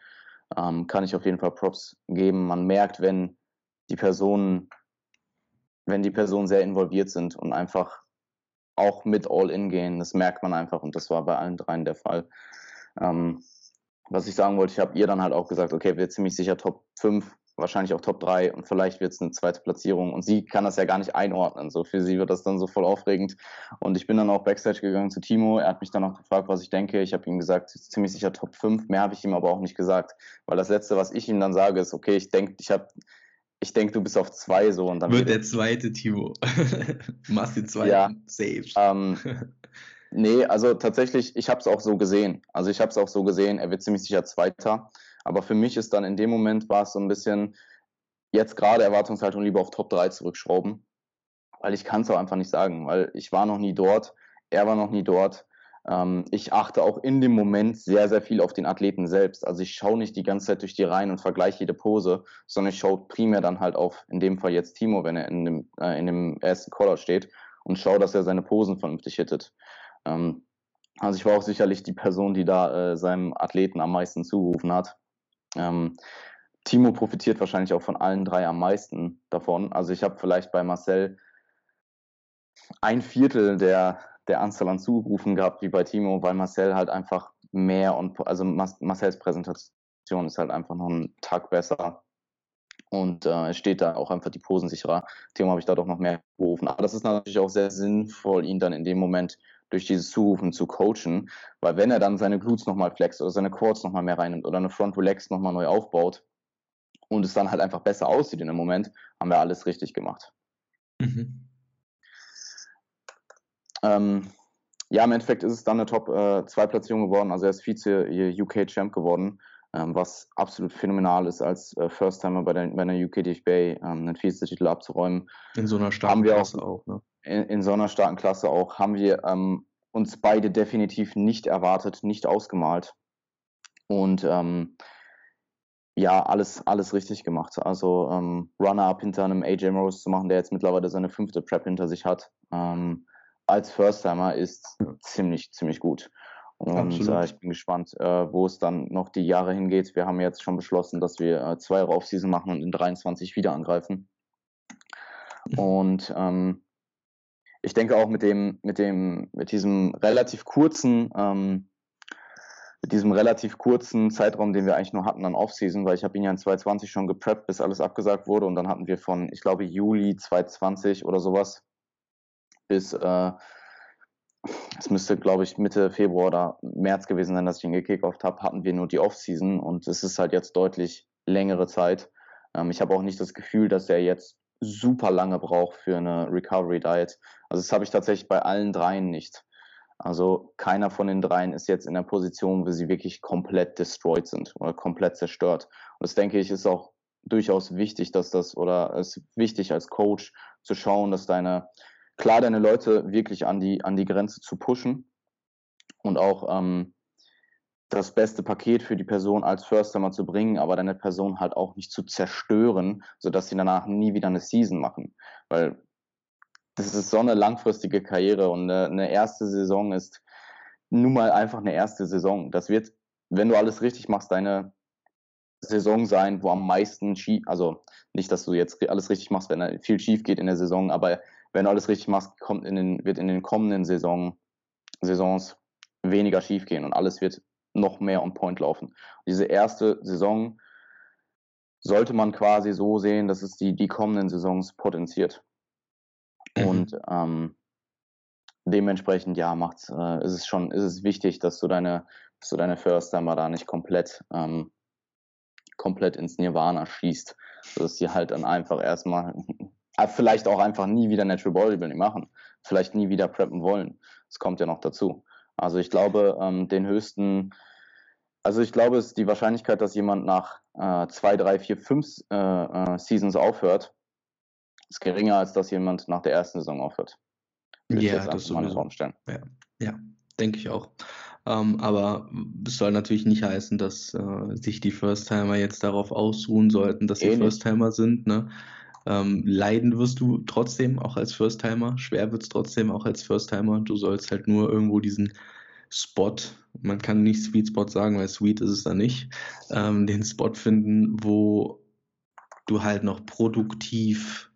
ähm, kann ich auf jeden Fall Props geben. Man merkt, wenn die Personen, wenn die Personen sehr involviert sind und einfach auch mit All-In gehen, das merkt man einfach und das war bei allen dreien der Fall. Ähm, was ich sagen wollte, ich habe ihr dann halt auch gesagt, okay, wir ziemlich sicher Top 5, wahrscheinlich auch Top 3 und vielleicht wird es eine zweite Platzierung und sie kann das ja gar nicht einordnen. So für sie wird das dann so voll aufregend. Und ich bin dann auch Backstage gegangen zu Timo. Er hat mich dann auch gefragt, was ich denke. Ich habe ihm gesagt, ziemlich sicher Top 5. Mehr habe ich ihm aber auch nicht gesagt. Weil das Letzte, was ich ihm dann sage, ist, okay, ich denke, ich habe ich denke, du bist auf zwei so und dann wird der zweite Timo. (laughs) Machst den zweiten ja, safe. Ähm, (laughs) Nee, also tatsächlich, ich habe es auch so gesehen. Also ich habe es auch so gesehen, er wird ziemlich sicher Zweiter. Aber für mich ist dann in dem Moment war es so ein bisschen, jetzt gerade Erwartungshaltung lieber auf Top 3 zurückschrauben. Weil ich kann es auch einfach nicht sagen, weil ich war noch nie dort, er war noch nie dort. Ähm, ich achte auch in dem Moment sehr, sehr viel auf den Athleten selbst. Also ich schaue nicht die ganze Zeit durch die Reihen und vergleiche jede Pose, sondern ich schaue primär dann halt auf, in dem Fall jetzt Timo, wenn er in dem, äh, in dem ersten Caller steht und schaue, dass er seine Posen vernünftig hittet. Ähm, also ich war auch sicherlich die Person, die da äh, seinem Athleten am meisten zugerufen hat. Ähm, Timo profitiert wahrscheinlich auch von allen drei am meisten davon. Also ich habe vielleicht bei Marcel ein Viertel der, der Anzahl an Zurufen gehabt wie bei Timo, weil Marcel halt einfach mehr und also Marcels Präsentation ist halt einfach noch einen Tag besser und äh, steht da auch einfach die Posen sicherer. Timo habe ich da doch noch mehr gerufen. Aber das ist natürlich auch sehr sinnvoll, ihn dann in dem Moment durch dieses Zurufen zu coachen, weil wenn er dann seine Glutes nochmal flext oder seine Quads nochmal mehr reinnimmt oder eine Front Relax nochmal neu aufbaut und es dann halt einfach besser aussieht in dem Moment, haben wir alles richtig gemacht. Mhm. Ähm, ja, im Endeffekt ist es dann eine Top-2-Platzierung äh, geworden. Also er ist Vize-UK-Champ geworden, ähm, was absolut phänomenal ist, als äh, First-Timer bei der, bei der UK ähm, einen Vize-Titel abzuräumen. In so einer starken Klasse auch, auch ne? in, in so einer starken Klasse auch, haben wir ähm, uns beide definitiv nicht erwartet, nicht ausgemalt. Und ähm, ja, alles, alles richtig gemacht. Also ähm, Runner-up hinter einem AJ Morris zu machen, der jetzt mittlerweile seine fünfte Prep hinter sich hat, ähm, als First-Timer ist ziemlich, ziemlich gut. Und äh, ich bin gespannt, äh, wo es dann noch die Jahre hingeht. Wir haben jetzt schon beschlossen, dass wir äh, zwei Jahre Off-Season machen und in 23 wieder angreifen. Und ähm, ich denke auch mit dem, mit dem, mit diesem relativ kurzen, ähm, mit diesem relativ kurzen Zeitraum, den wir eigentlich nur hatten an Offseason, weil ich habe ihn ja in 2020 schon gepreppt, bis alles abgesagt wurde und dann hatten wir von, ich glaube, Juli 2020 oder sowas bis, äh, es müsste, glaube ich, Mitte Februar oder März gewesen sein, dass ich ihn gekickoft habe, hatten wir nur die Offseason und es ist halt jetzt deutlich längere Zeit. Ähm, ich habe auch nicht das Gefühl, dass er jetzt super lange braucht für eine Recovery Diet. Also das habe ich tatsächlich bei allen dreien nicht. Also keiner von den dreien ist jetzt in der Position, wo sie wirklich komplett destroyed sind oder komplett zerstört. Und das denke ich ist auch durchaus wichtig, dass das oder es ist wichtig als Coach zu schauen, dass deine klar deine Leute wirklich an die an die Grenze zu pushen und auch ähm, das beste Paket für die Person als First-Timer zu bringen, aber deine Person halt auch nicht zu zerstören, sodass sie danach nie wieder eine Season machen. Weil das ist so eine langfristige Karriere und eine, eine erste Saison ist nun mal einfach eine erste Saison. Das wird, wenn du alles richtig machst, deine Saison sein, wo am meisten schief, also nicht, dass du jetzt alles richtig machst, wenn viel schief geht in der Saison, aber wenn du alles richtig machst, kommt in den, wird in den kommenden Saison, Saisons weniger schief gehen und alles wird noch mehr on point laufen. Diese erste Saison sollte man quasi so sehen, dass es die, die kommenden Saisons potenziert. Mhm. Und ähm, dementsprechend, ja, macht's, äh, ist es schon, ist es wichtig, dass du deine, dass du deine First Timer da nicht komplett, ähm, komplett ins Nirvana schießt. Dass sie halt dann einfach erstmal, vielleicht auch einfach nie wieder Natural Bodybuilding machen, vielleicht nie wieder preppen wollen. Das kommt ja noch dazu. Also ich glaube, ähm, den höchsten, also ich glaube, es ist die Wahrscheinlichkeit, dass jemand nach äh, zwei, drei, vier, fünf äh, äh, Seasons aufhört, ist geringer, als dass jemand nach der ersten Saison aufhört. Würde ja, das ist mal Raum stellen. Ja, ja denke ich auch. Ähm, aber es soll natürlich nicht heißen, dass äh, sich die First-Timer jetzt darauf ausruhen sollten, dass sie First-Timer sind. Ne? Ähm, leiden wirst du trotzdem auch als First-Timer. Schwer wird es trotzdem auch als First-Timer. Du sollst halt nur irgendwo diesen Spot, man kann nicht Sweet Spot sagen, weil Sweet ist es da nicht, ähm, den Spot finden, wo du halt noch produktiv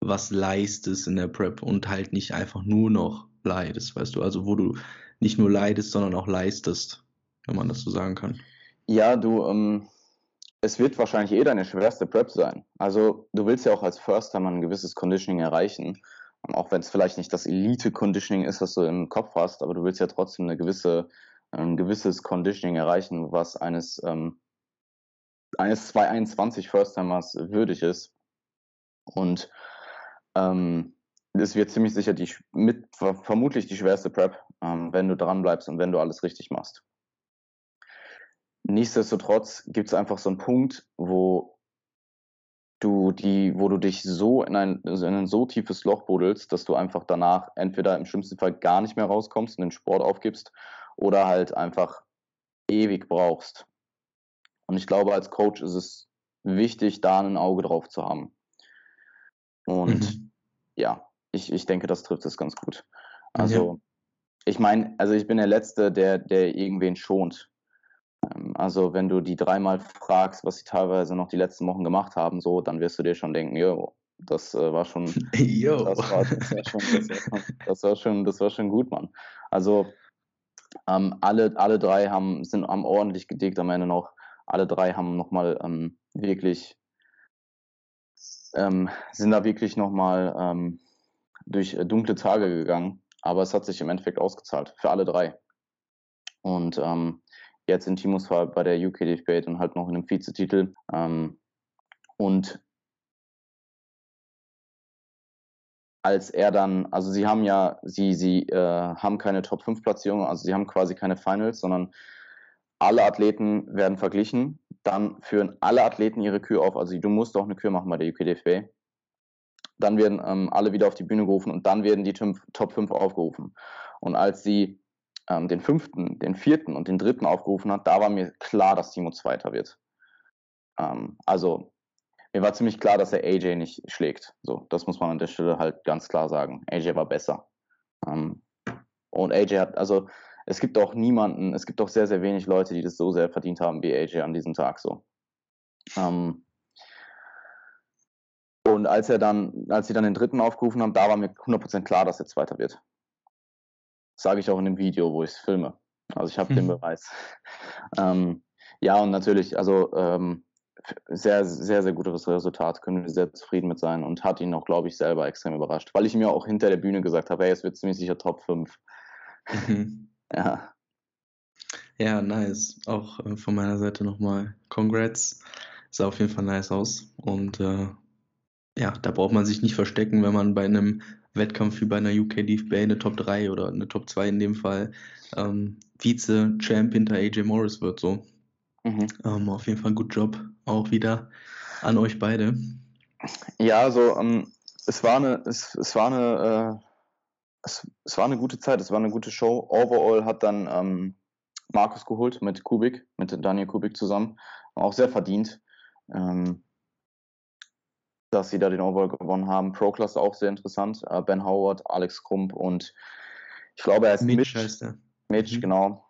was leistest in der Prep und halt nicht einfach nur noch leidest, weißt du, also wo du nicht nur leidest, sondern auch leistest, wenn man das so sagen kann. Ja, du, ähm, es wird wahrscheinlich eh deine schwerste Prep sein. Also du willst ja auch als First Timer ein gewisses Conditioning erreichen. Auch wenn es vielleicht nicht das Elite-Conditioning ist, was du im Kopf hast, aber du willst ja trotzdem eine gewisse, ein gewisses Conditioning erreichen, was eines, ähm, eines 221 First-Timers würdig ist. Und ähm, es wird ziemlich sicher die mit vermutlich die schwerste Prep, ähm, wenn du dran bleibst und wenn du alles richtig machst. Nichtsdestotrotz gibt es einfach so einen Punkt, wo du die, wo du dich so in ein, in ein so tiefes Loch buddelst, dass du einfach danach entweder im schlimmsten Fall gar nicht mehr rauskommst und den Sport aufgibst oder halt einfach ewig brauchst. Und ich glaube, als Coach ist es wichtig, da ein Auge drauf zu haben. Und mhm. ja, ich, ich denke, das trifft es ganz gut. Also, ja. ich meine, also ich bin der Letzte, der, der irgendwen schont. Ähm, also wenn du die dreimal fragst, was sie teilweise noch die letzten Wochen gemacht haben, so, dann wirst du dir schon denken, jo, das äh, war schon, (laughs) yo. Das, war, das, war schon, das, war schon, das war schon, das war schon gut, Mann. Also ähm, alle, alle drei haben, sind haben ordentlich gedickt am Ende noch. Alle drei haben nochmal ähm, wirklich, ähm, sind da wirklich nochmal ähm, durch äh, dunkle Tage gegangen. Aber es hat sich im Endeffekt ausgezahlt für alle drei. Und ähm, jetzt in Timos Fall bei der UK DFB und halt noch in einem Vizetitel. Ähm, und als er dann, also sie haben ja, sie, sie äh, haben keine Top 5 Platzierung, also sie haben quasi keine Finals, sondern alle Athleten werden verglichen. Dann führen alle Athleten ihre Kür auf. Also du musst auch eine Kür machen bei der UK DFB. Dann werden ähm, alle wieder auf die Bühne gerufen und dann werden die Top 5 aufgerufen. Und als sie ähm, den fünften, den vierten und den dritten aufgerufen hat, da war mir klar, dass Timo Zweiter wird. Ähm, also mir war ziemlich klar, dass er AJ nicht schlägt. So, das muss man an der Stelle halt ganz klar sagen. AJ war besser. Ähm, und AJ hat, also es gibt auch niemanden, es gibt auch sehr, sehr wenig Leute, die das so sehr verdient haben wie AJ an diesem Tag so. Ähm, und als er dann, als sie dann den dritten aufgerufen haben, da war mir 100% klar, dass er Zweiter wird sage ich auch in dem Video, wo ich es filme. Also ich habe mhm. den Beweis. Ähm, ja, und natürlich, also ähm, sehr, sehr, sehr gutes Resultat, können wir sehr zufrieden mit sein und hat ihn auch, glaube ich, selber extrem überrascht, weil ich mir auch hinter der Bühne gesagt habe, hey, es wird ziemlich sicher Top 5. Mhm. (laughs) Ja. Ja, nice. Auch äh, von meiner Seite nochmal Congrats. Sah auf jeden Fall nice aus. Und äh, ja, da braucht man sich nicht verstecken, wenn man bei einem Wettkampf wie bei einer UK DFB, eine Top 3 oder eine Top 2 in dem Fall, ähm, Vize-Champ hinter AJ Morris wird so. Mhm. Ähm, auf jeden Fall ein guter Job auch wieder an euch beide. Ja, also ähm, es war eine, es, es war eine, äh, es, es, war eine gute Zeit, es war eine gute Show. Overall hat dann ähm, Markus geholt mit Kubik, mit Daniel Kubik zusammen. Auch sehr verdient, ähm, dass sie da den Overall gewonnen haben. Pro Class auch sehr interessant. Äh, ben Howard, Alex Krump und ich glaube, er ist Mitch. Mitch, Mitch mhm. genau.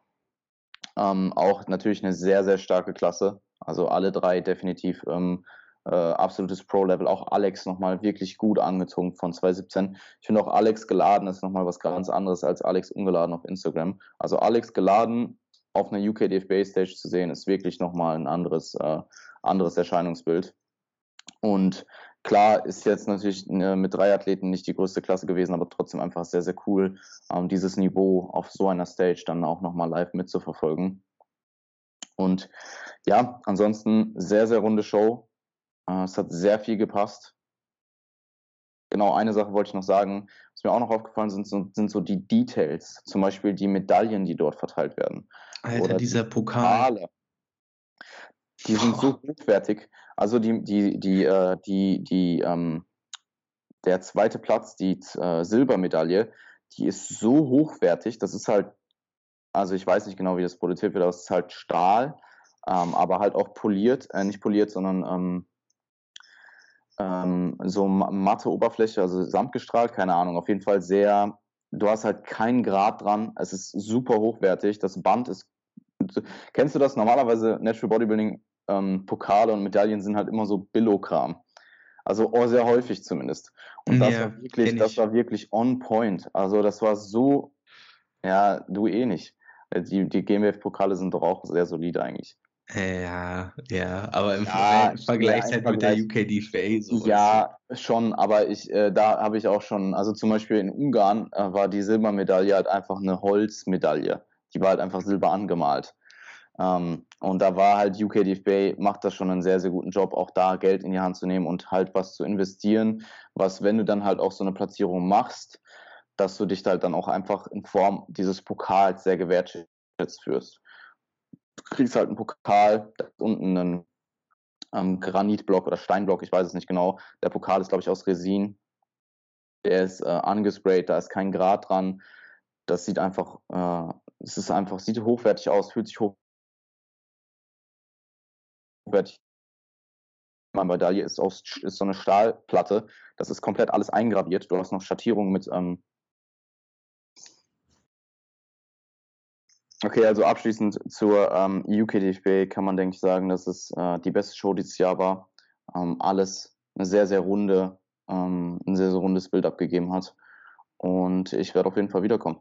Ähm, auch natürlich eine sehr, sehr starke Klasse. Also alle drei definitiv ähm, äh, absolutes Pro-Level. Auch Alex nochmal wirklich gut angezogen von 2017. Ich finde auch Alex geladen ist nochmal was ganz anderes als Alex ungeladen auf Instagram. Also Alex geladen auf einer UK DFB Stage zu sehen, ist wirklich nochmal ein anderes, äh, anderes Erscheinungsbild. Und klar ist jetzt natürlich äh, mit drei Athleten nicht die größte Klasse gewesen, aber trotzdem einfach sehr, sehr cool, ähm, dieses Niveau auf so einer Stage dann auch nochmal live mitzuverfolgen. Und ja, ansonsten sehr, sehr runde Show. Äh, es hat sehr viel gepasst. Genau, eine Sache wollte ich noch sagen. Was mir auch noch aufgefallen sind, sind so die Details. Zum Beispiel die Medaillen, die dort verteilt werden. Alter, Oder dieser die Pokal. Pokale. Die sind so hochwertig. Also die, die, die, äh, die, die, ähm, der zweite Platz, die äh, Silbermedaille, die ist so hochwertig, das ist halt, also ich weiß nicht genau, wie das produziert wird, aber es ist halt Stahl, ähm, aber halt auch poliert, äh, nicht poliert, sondern ähm, ähm, so matte Oberfläche, also samtgestrahlt, keine Ahnung, auf jeden Fall sehr, du hast halt keinen Grad dran, es ist super hochwertig, das Band ist, kennst du das? Normalerweise Natural Bodybuilding ähm, Pokale und Medaillen sind halt immer so Billo-Kram. Also oh, sehr häufig zumindest. Und das ja, war wirklich, das war wirklich on point. Also das war so, ja, du eh nicht. Die, die GmbF-Pokale sind doch auch sehr solide eigentlich. Ja, ja, aber im ja, Vergleich halt mit der UK DFA so. Ja, schon, aber ich, äh, da habe ich auch schon, also zum Beispiel in Ungarn äh, war die Silbermedaille halt einfach eine Holzmedaille. Die war halt einfach silber angemalt. Ähm, und da war halt UK DFA, macht das schon einen sehr, sehr guten Job, auch da Geld in die Hand zu nehmen und halt was zu investieren, was, wenn du dann halt auch so eine Platzierung machst, dass du dich halt dann auch einfach in Form dieses Pokals sehr gewertschätzt führst du kriegst halt einen Pokal, da unten ein ähm, Granitblock oder Steinblock, ich weiß es nicht genau. Der Pokal ist, glaube ich, aus Resin. Der ist äh, angesprayt, da ist kein Grad dran. Das sieht einfach, äh, es ist einfach, sieht hochwertig aus, fühlt sich hochwertig. Meine Medaille ist, aus, ist so eine Stahlplatte. Das ist komplett alles eingraviert. Du hast noch Schattierungen mit ähm, Okay, also abschließend zur ähm, UKDFB kann man, denke ich, sagen, dass es äh, die beste Show dieses Jahr war. Ähm, alles eine sehr, sehr runde, ähm, ein sehr, sehr rundes Bild abgegeben hat. Und ich werde auf jeden Fall wiederkommen.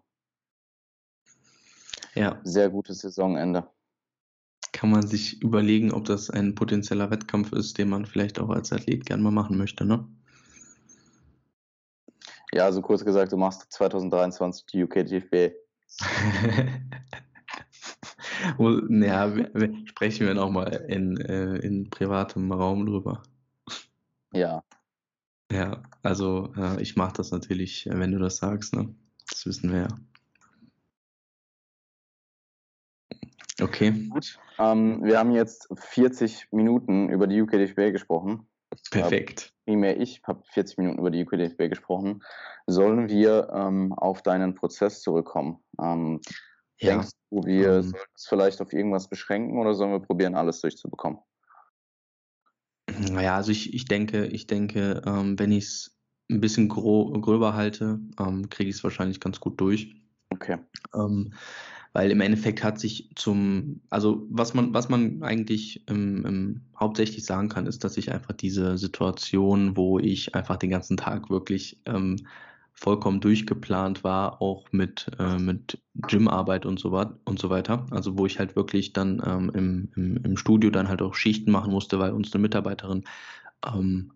Ja. Sehr gutes Saisonende. Kann man sich überlegen, ob das ein potenzieller Wettkampf ist, den man vielleicht auch als Athlet gerne mal machen möchte, ne? Ja, also kurz gesagt, du machst 2023 die UKDFB. (laughs) ja, sprechen wir nochmal in, äh, in privatem Raum drüber. Ja. Ja, also äh, ich mache das natürlich, wenn du das sagst, ne? Das wissen wir ja. Okay. Gut. Ähm, wir haben jetzt 40 Minuten über die UKDFB gesprochen. Perfekt. Primär ich habe 40 Minuten über die UKDFB gesprochen. Sollen wir ähm, auf deinen Prozess zurückkommen? Ähm, ja. Denkst du, wir ähm, sollten es vielleicht auf irgendwas beschränken oder sollen wir probieren, alles durchzubekommen? Naja, also ich, ich denke, ich denke, ähm, wenn ich es ein bisschen gröber halte, ähm, kriege ich es wahrscheinlich ganz gut durch. Okay. Weil im Endeffekt hat sich zum, also was man, was man eigentlich ähm, ähm, hauptsächlich sagen kann, ist, dass ich einfach diese Situation, wo ich einfach den ganzen Tag wirklich ähm, vollkommen durchgeplant war, auch mit, äh, mit Gymarbeit und so, und so weiter. Also wo ich halt wirklich dann ähm, im, im, im Studio dann halt auch Schichten machen musste, weil uns eine Mitarbeiterin ähm,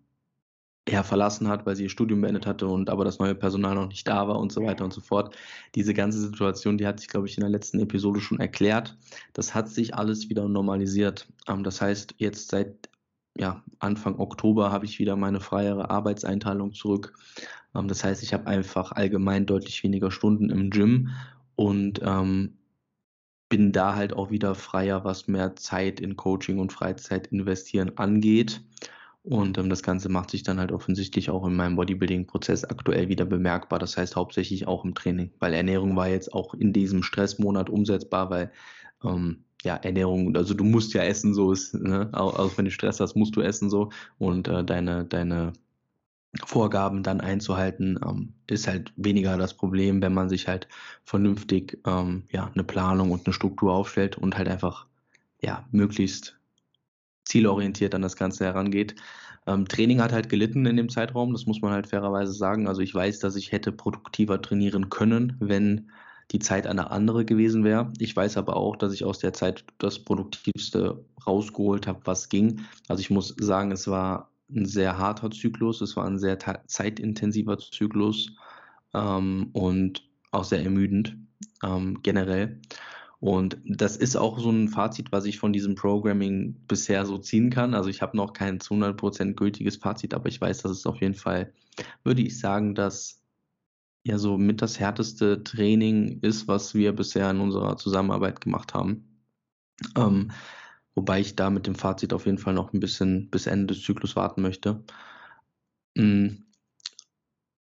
ja, verlassen hat, weil sie ihr Studium beendet hatte und aber das neue Personal noch nicht da war und so weiter und so fort. Diese ganze Situation, die hat sich, glaube ich, in der letzten Episode schon erklärt. Das hat sich alles wieder normalisiert. Ähm, das heißt, jetzt seit ja, Anfang Oktober habe ich wieder meine freiere Arbeitseinteilung zurück. Ähm, das heißt, ich habe einfach allgemein deutlich weniger Stunden im Gym und ähm, bin da halt auch wieder freier, was mehr Zeit in Coaching und Freizeit investieren angeht. Und ähm, das Ganze macht sich dann halt offensichtlich auch in meinem Bodybuilding-Prozess aktuell wieder bemerkbar. Das heißt hauptsächlich auch im Training, weil Ernährung war jetzt auch in diesem Stressmonat umsetzbar, weil ähm, ja, Ernährung, also du musst ja essen, so ist, ne? auch, auch wenn du Stress hast, musst du essen so und äh, deine, deine Vorgaben dann einzuhalten, ähm, ist halt weniger das Problem, wenn man sich halt vernünftig ähm, ja, eine Planung und eine Struktur aufstellt und halt einfach ja, möglichst zielorientiert an das Ganze herangeht. Ähm, Training hat halt gelitten in dem Zeitraum, das muss man halt fairerweise sagen. Also ich weiß, dass ich hätte produktiver trainieren können, wenn die Zeit eine andere gewesen wäre. Ich weiß aber auch, dass ich aus der Zeit das Produktivste rausgeholt habe, was ging. Also ich muss sagen, es war ein sehr harter Zyklus, es war ein sehr zeitintensiver Zyklus ähm, und auch sehr ermüdend ähm, generell. Und das ist auch so ein Fazit, was ich von diesem Programming bisher so ziehen kann. Also ich habe noch kein zu 100% gültiges Fazit, aber ich weiß, dass es auf jeden Fall, würde ich sagen, dass ja so mit das härteste Training ist, was wir bisher in unserer Zusammenarbeit gemacht haben. Ähm, wobei ich da mit dem Fazit auf jeden Fall noch ein bisschen bis Ende des Zyklus warten möchte. Hm,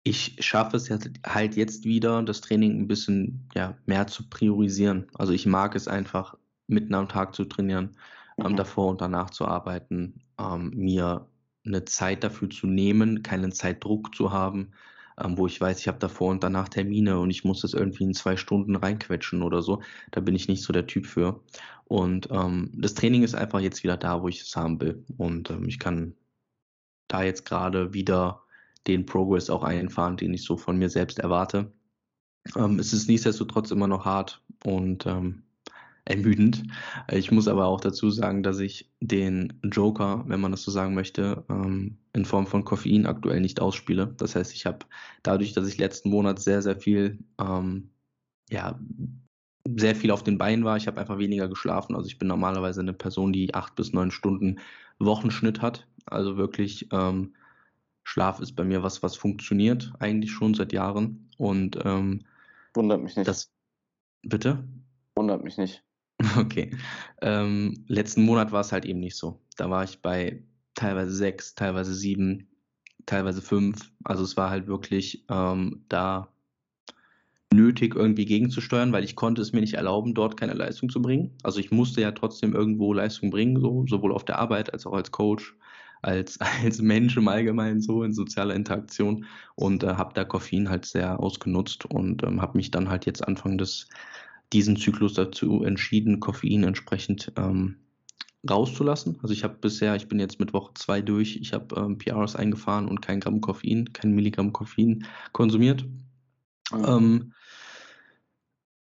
ich schaffe es halt jetzt wieder, das Training ein bisschen ja, mehr zu priorisieren. Also ich mag es einfach, mitten am Tag zu trainieren, ähm, mhm. davor und danach zu arbeiten, ähm, mir eine Zeit dafür zu nehmen, keinen Zeitdruck zu haben, ähm, wo ich weiß, ich habe davor und danach Termine und ich muss das irgendwie in zwei Stunden reinquetschen oder so. Da bin ich nicht so der Typ für. Und ähm, das Training ist einfach jetzt wieder da, wo ich es haben will. Und ähm, ich kann da jetzt gerade wieder den Progress auch einfahren, den ich so von mir selbst erwarte. Ähm, es ist nichtsdestotrotz immer noch hart und ähm, ermüdend. Ich muss aber auch dazu sagen, dass ich den Joker, wenn man das so sagen möchte, ähm, in Form von Koffein aktuell nicht ausspiele. Das heißt, ich habe dadurch, dass ich letzten Monat sehr, sehr viel, ähm, ja, sehr viel auf den Beinen war, ich habe einfach weniger geschlafen. Also ich bin normalerweise eine Person, die acht bis neun Stunden Wochenschnitt hat. Also wirklich ähm, Schlaf ist bei mir was, was funktioniert eigentlich schon seit Jahren. Und ähm, wundert mich nicht. Das, bitte? Wundert mich nicht. (laughs) Okay. Ähm, letzten Monat war es halt eben nicht so. Da war ich bei teilweise sechs, teilweise sieben, teilweise fünf. Also es war halt wirklich ähm, da nötig, irgendwie gegenzusteuern, weil ich konnte es mir nicht erlauben, dort keine Leistung zu bringen. Also ich musste ja trotzdem irgendwo Leistung bringen, so, sowohl auf der Arbeit als auch als Coach, als, (laughs) als Mensch im Allgemeinen so in sozialer Interaktion und äh, habe da Koffein halt sehr ausgenutzt und ähm, habe mich dann halt jetzt Anfang des diesen Zyklus dazu entschieden, Koffein entsprechend ähm, rauszulassen. Also ich habe bisher, ich bin jetzt mit Woche zwei durch, ich habe ähm, PRs eingefahren und kein Gramm Koffein, kein Milligramm Koffein konsumiert. Mhm. Ähm,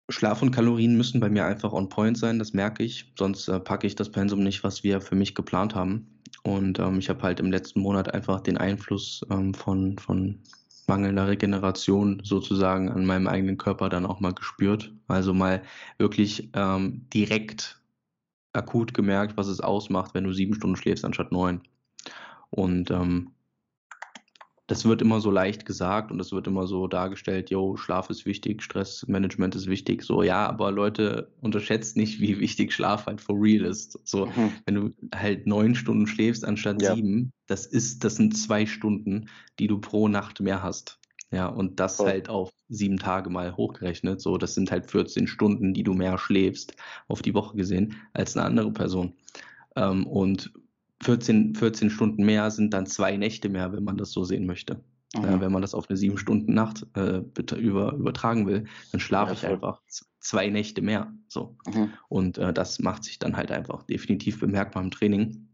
Schlaf und Kalorien müssen bei mir einfach on point sein, das merke ich. Sonst äh, packe ich das Pensum nicht, was wir für mich geplant haben. Und ähm, ich habe halt im letzten Monat einfach den Einfluss ähm, von, von mangelnder Regeneration sozusagen an meinem eigenen Körper dann auch mal gespürt. Also mal wirklich ähm, direkt akut gemerkt, was es ausmacht, wenn du sieben Stunden schläfst anstatt neun. Und ähm, das wird immer so leicht gesagt und das wird immer so dargestellt, yo, Schlaf ist wichtig, Stressmanagement ist wichtig. So, ja, aber Leute unterschätzt nicht, wie wichtig Schlaf halt for real ist. So, mhm. wenn du halt neun Stunden schläfst anstatt ja. sieben, das ist, das sind zwei Stunden, die du pro Nacht mehr hast. Ja, und das oh. halt auf sieben Tage mal hochgerechnet. So, das sind halt 14 Stunden, die du mehr schläfst auf die Woche gesehen als eine andere Person. Ähm, und 14, 14 Stunden mehr sind dann zwei Nächte mehr, wenn man das so sehen möchte. Mhm. Äh, wenn man das auf eine sieben Stunden Nacht äh, über, übertragen will, dann schlafe ja, ich einfach zwei Nächte mehr. So. Mhm. Und äh, das macht sich dann halt einfach definitiv bemerkbar im Training.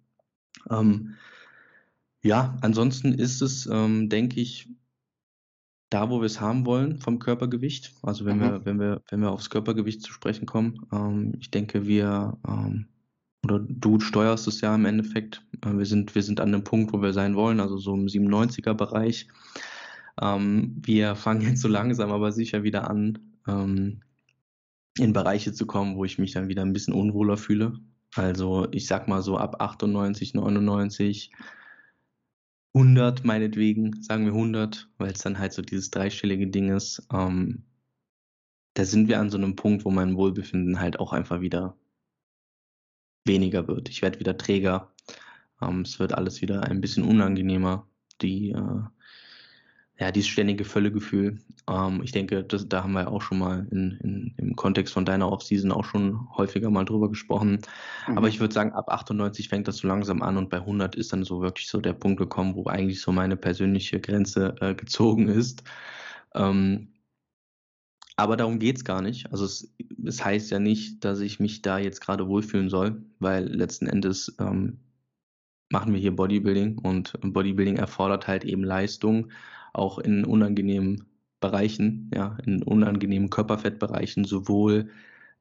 Ähm, ja, ansonsten ist es, ähm, denke ich, da, wo wir es haben wollen vom Körpergewicht. Also wenn mhm. wir, wenn wir, wenn wir aufs Körpergewicht zu sprechen kommen, ähm, ich denke, wir ähm, oder du steuerst es ja im Endeffekt. Äh, wir sind, wir sind an dem Punkt, wo wir sein wollen, also so im 97er Bereich. Ähm, wir fangen jetzt so langsam aber sicher wieder an, ähm, in Bereiche zu kommen, wo ich mich dann wieder ein bisschen unwohler fühle. Also ich sag mal so ab 98, 99, 100 meinetwegen, sagen wir 100, weil es dann halt so dieses dreistellige Ding ist. Ähm, da sind wir an so einem Punkt, wo mein Wohlbefinden halt auch einfach wieder weniger wird. Ich werde wieder träger. Ähm, es wird alles wieder ein bisschen unangenehmer. Die äh, ja, dieses ständige Völlegefühl. Ähm, ich denke, das, da haben wir auch schon mal in, in, im Kontext von deiner Offseason auch schon häufiger mal drüber gesprochen. Mhm. Aber ich würde sagen, ab 98 fängt das so langsam an und bei 100 ist dann so wirklich so der Punkt gekommen, wo eigentlich so meine persönliche Grenze äh, gezogen ist. Ähm, aber darum geht's gar nicht. Also es, es heißt ja nicht, dass ich mich da jetzt gerade wohlfühlen soll, weil letzten Endes ähm, machen wir hier Bodybuilding und Bodybuilding erfordert halt eben Leistung auch in unangenehmen Bereichen, ja, in unangenehmen Körperfettbereichen, sowohl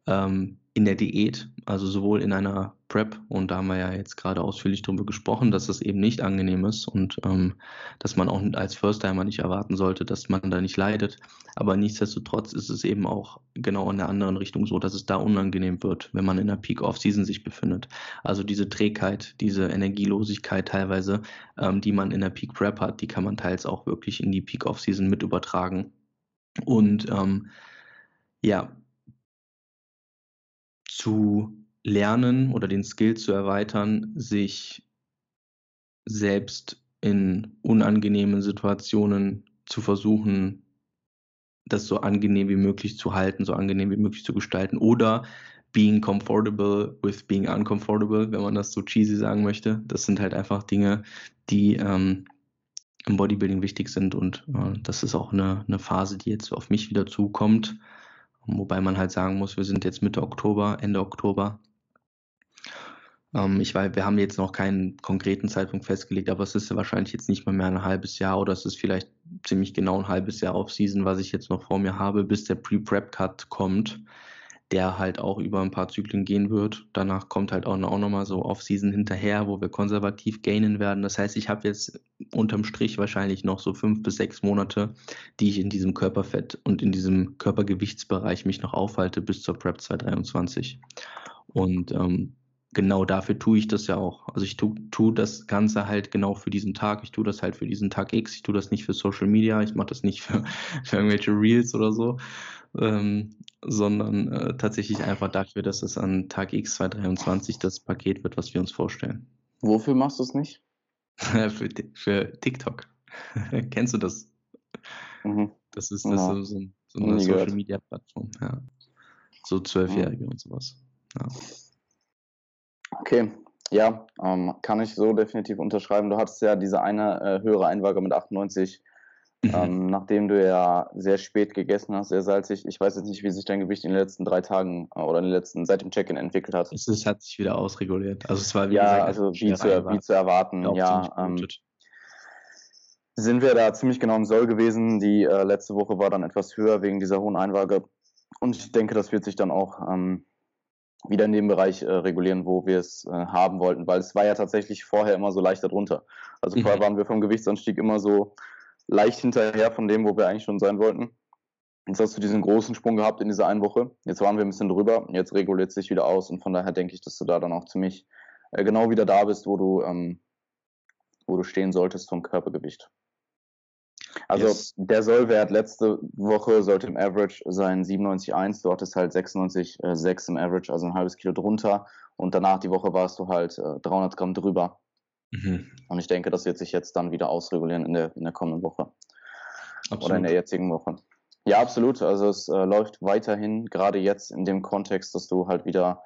ähm, in der Diät, also sowohl in einer Prep, und da haben wir ja jetzt gerade ausführlich darüber gesprochen, dass das eben nicht angenehm ist und ähm, dass man auch als First-Timer nicht erwarten sollte, dass man da nicht leidet. Aber nichtsdestotrotz ist es eben auch genau in der anderen Richtung so, dass es da unangenehm wird, wenn man in der Peak-Off-Season sich befindet. Also diese Trägheit, diese Energielosigkeit teilweise, ähm, die man in der Peak-Prep hat, die kann man teils auch wirklich in die Peak-Off-Season mit übertragen. Und ähm, ja, zu lernen oder den Skill zu erweitern, sich selbst in unangenehmen Situationen zu versuchen, das so angenehm wie möglich zu halten, so angenehm wie möglich zu gestalten oder being comfortable with being uncomfortable, wenn man das so cheesy sagen möchte. Das sind halt einfach Dinge, die ähm, im Bodybuilding wichtig sind und äh, das ist auch eine, eine Phase, die jetzt auf mich wieder zukommt Wobei man halt sagen muss, wir sind jetzt Mitte Oktober, Ende Oktober. Ähm, ich weiß, wir haben jetzt noch keinen konkreten Zeitpunkt festgelegt, aber es ist ja wahrscheinlich jetzt nicht mal mehr ein halbes Jahr oder es ist vielleicht ziemlich genau ein halbes Jahr auf Season, was ich jetzt noch vor mir habe, bis der Pre-Prep-Cut kommt der halt auch über ein paar Zyklen gehen wird. Danach kommt halt auch, nochmal so Off-Season hinterher, wo wir konservativ gainen werden. Das heißt, ich habe jetzt unterm Strich wahrscheinlich noch so fünf bis sechs Monate, die ich in diesem Körperfett und in diesem Körpergewichtsbereich mich noch aufhalte bis zur Prep 2023. Und ähm, genau dafür tue ich das ja auch. Also ich tue, tue das Ganze halt genau für diesen Tag. Ich tue das halt für diesen Tag X. Ich tue das nicht für Social Media. Ich mache das nicht für, (laughs) für irgendwelche Reels oder so, ähm, sondern äh, tatsächlich einfach dafür, dass es an Tag X 2023 das Paket wird, was wir uns vorstellen. Wofür machst du es nicht? (laughs) für, für TikTok. (laughs) Kennst du das? Mhm. Das ist, das ja. so, so, so eine Social Media Plattform. Ja. So Zwölfjährige mhm. und sowas. Ja. Okay, ja, ähm, kann ich so definitiv unterschreiben. Du hattest ja diese eine äh, höhere Einwaage mit 98 Mhm. Ähm, nachdem du ja sehr spät gegessen hast, sehr salzig. Ich weiß jetzt nicht, wie sich dein Gewicht in den letzten drei Tagen äh, oder in den letzten, seit dem Check-in entwickelt hat. Es, es, hat sich wieder ausreguliert. Also es war wie Ja, gesagt, also wie zu, wie zu, erwarten, ja. Ähm, sind wir da ziemlich genau im Soll gewesen. Die äh, letzte Woche war dann etwas höher wegen dieser hohen Einwaage. Und ich denke, das wird sich dann auch ähm, wieder in dem Bereich äh, regulieren, wo wir es äh, haben wollten, weil es war ja tatsächlich vorher immer so leicht darunter. Also vorher mhm. waren wir vom Gewichtsanstieg immer so leicht hinterher von dem, wo wir eigentlich schon sein wollten. Jetzt hast du diesen großen Sprung gehabt in dieser einen Woche. Jetzt waren wir ein bisschen drüber. Jetzt reguliert es sich wieder aus und von daher denke ich, dass du da dann auch ziemlich äh, genau wieder da bist, wo du, ähm, wo du stehen solltest vom Körpergewicht. Also yes. der Sollwert letzte Woche sollte im Average sein 97,1. Du hattest halt 96,6 im Average, also ein halbes Kilo drunter. Und danach die Woche warst du halt äh, 300 Gramm drüber. Mhm. Und ich denke, das wird sich jetzt dann wieder ausregulieren in der, in der kommenden Woche. Absolut. Oder in der jetzigen Woche. Ja, absolut. Also es äh, läuft weiterhin, gerade jetzt in dem Kontext, dass du halt wieder,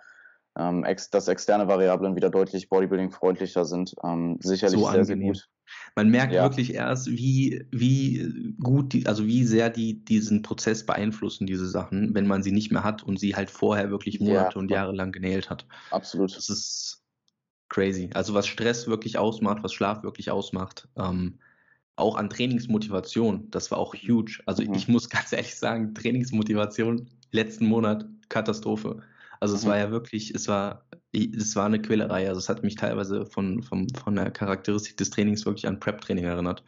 ähm, ex dass externe Variablen wieder deutlich Bodybuilding-freundlicher sind. Ähm, sicherlich so sehr, sehr gut. Man merkt ja. wirklich erst, wie, wie gut, die, also wie sehr die diesen Prozess beeinflussen, diese Sachen, wenn man sie nicht mehr hat und sie halt vorher wirklich Monate ja. und Jahre lang genäht hat. Absolut. Das ist crazy. Also was Stress wirklich ausmacht, was Schlaf wirklich ausmacht. Ähm, auch an Trainingsmotivation, das war auch huge. Also mhm. ich muss (laughs) ganz ehrlich sagen, Trainingsmotivation letzten Monat Katastrophe. Also es mhm. war ja wirklich, es war, es war eine Quälerei. Also es hat mich teilweise von, von, von der Charakteristik des Trainings wirklich an Prep-Training erinnert.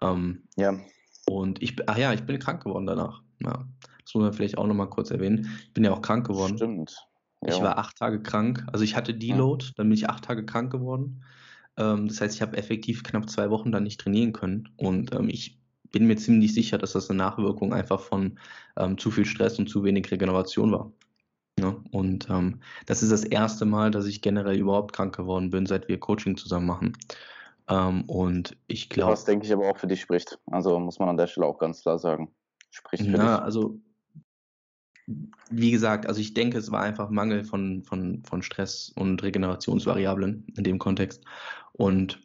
Ähm, ja. Und ich, ach ja, ich bin krank geworden danach. Ja, das muss man vielleicht auch nochmal kurz erwähnen. Ich bin ja auch krank geworden. Stimmt. Ich war acht Tage krank. Also ich hatte Deload, dann bin ich acht Tage krank geworden. Ähm, das heißt, ich habe effektiv knapp zwei Wochen dann nicht trainieren können. Und ähm, ich bin mir ziemlich sicher, dass das eine Nachwirkung einfach von ähm, zu viel Stress und zu wenig Regeneration war. Ja, und ähm, das ist das erste Mal, dass ich generell überhaupt krank geworden bin, seit wir Coaching zusammen machen. Ähm, und ich glaube. Was denke ich aber auch für dich spricht. Also muss man an der Stelle auch ganz klar sagen. Spricht für na, dich. also wie gesagt, also ich denke, es war einfach Mangel von, von, von Stress und Regenerationsvariablen in dem Kontext. Und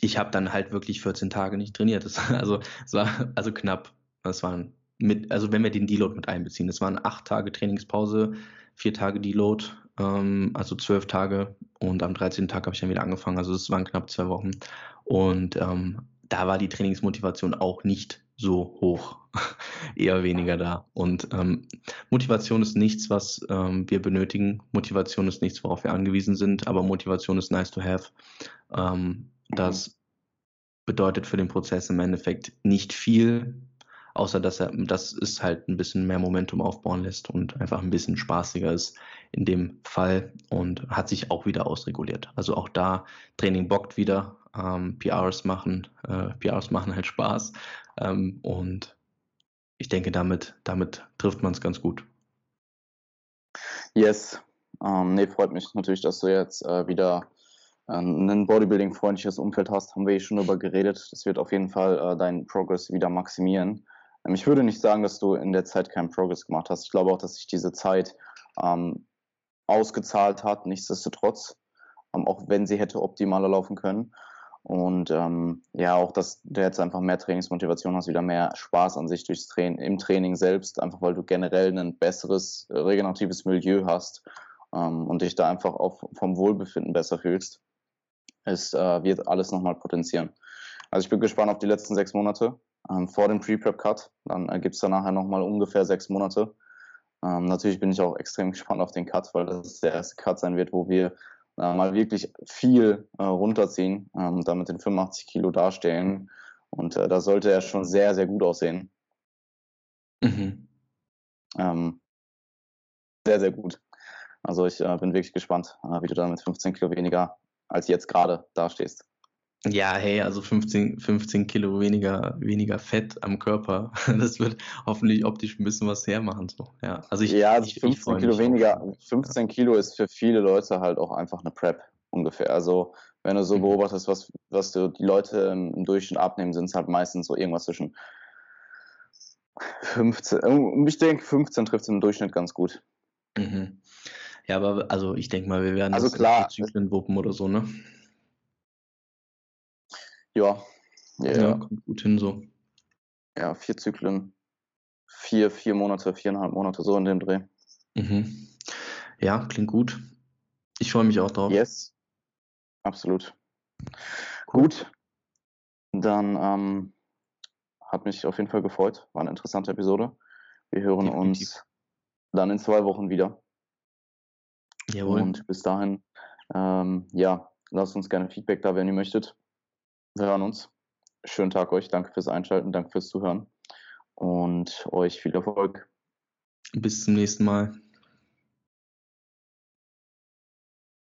ich habe dann halt wirklich 14 Tage nicht trainiert. Das, (laughs) also es war also knapp. Das waren mit, also wenn wir den Deload mit einbeziehen, es waren acht Tage Trainingspause, vier Tage Deload, ähm, also zwölf Tage und am 13. Tag habe ich dann wieder angefangen. Also es waren knapp zwei Wochen. Und ähm, da war die Trainingsmotivation auch nicht so hoch, (laughs) eher weniger da. Und ähm, Motivation ist nichts, was ähm, wir benötigen. Motivation ist nichts, worauf wir angewiesen sind, aber Motivation ist nice to have. Ähm, das bedeutet für den Prozess im Endeffekt nicht viel, außer dass er, dass es halt ein bisschen mehr Momentum aufbauen lässt und einfach ein bisschen spaßiger ist in dem Fall und hat sich auch wieder ausreguliert. Also auch da Training bockt wieder, ähm, PRs machen, äh, PRs machen halt Spaß ähm, und ich denke, damit, damit trifft man es ganz gut. Yes. Ähm, nee, freut mich natürlich, dass du jetzt äh, wieder äh, ein Bodybuilding-freundliches Umfeld hast, haben wir eh schon darüber geredet. Das wird auf jeden Fall äh, deinen Progress wieder maximieren. Ähm, ich würde nicht sagen, dass du in der Zeit keinen Progress gemacht hast. Ich glaube auch, dass sich diese Zeit ähm, ausgezahlt hat, nichtsdestotrotz, ähm, auch wenn sie hätte optimaler laufen können. Und ähm, ja, auch, dass du jetzt einfach mehr Trainingsmotivation hast, wieder mehr Spaß an sich durchs Training, im Training selbst, einfach weil du generell ein besseres äh, regeneratives Milieu hast ähm, und dich da einfach auch vom Wohlbefinden besser fühlst, ist, äh, wird alles nochmal potenzieren. Also ich bin gespannt auf die letzten sechs Monate ähm, vor dem Pre-Prep-Cut. Dann äh, gibt es da nachher nochmal ungefähr sechs Monate. Ähm, natürlich bin ich auch extrem (laughs) gespannt auf den Cut, weil das der erste Cut sein wird, wo wir äh, mal wirklich viel äh, runterziehen ähm, damit den 85 Kilo darstellen. Und äh, da sollte er schon sehr, sehr gut aussehen. Mhm. Ähm, sehr, sehr gut. Also ich äh, bin wirklich gespannt, äh, wie du da mit 15 Kilo weniger als jetzt gerade dastehst. Ja, hey, also 15, 15 Kilo weniger, weniger Fett am Körper, (laughs) das wird hoffentlich optisch ein bisschen was hermachen. So. Ja, also ich, ja, also 15 ich Kilo weniger, 15 Kilo ist für viele Leute halt auch einfach eine Prep ungefähr. Also wenn du so mhm. beobachtest, was, was die Leute im Durchschnitt abnehmen, sind es halt meistens so irgendwas zwischen 15, und ich denke 15 trifft es im Durchschnitt ganz gut. Mhm. Ja, aber also ich denke mal, wir werden also klar, Zyklen wuppen oder so, ne? Ja. Ja, ja, kommt gut hin so. Ja, vier Zyklen. Vier, vier Monate, viereinhalb Monate, so in dem Dreh. Mhm. Ja, klingt gut. Ich freue mich auch drauf. Yes. Absolut. Gut. Dann ähm, hat mich auf jeden Fall gefreut. War eine interessante Episode. Wir hören Definitiv. uns dann in zwei Wochen wieder. Jawohl. Und bis dahin, ähm, ja, lasst uns gerne Feedback da, wenn ihr möchtet. Wir hören uns. Schönen Tag euch. Danke fürs Einschalten, danke fürs Zuhören und euch viel Erfolg. Bis zum nächsten Mal.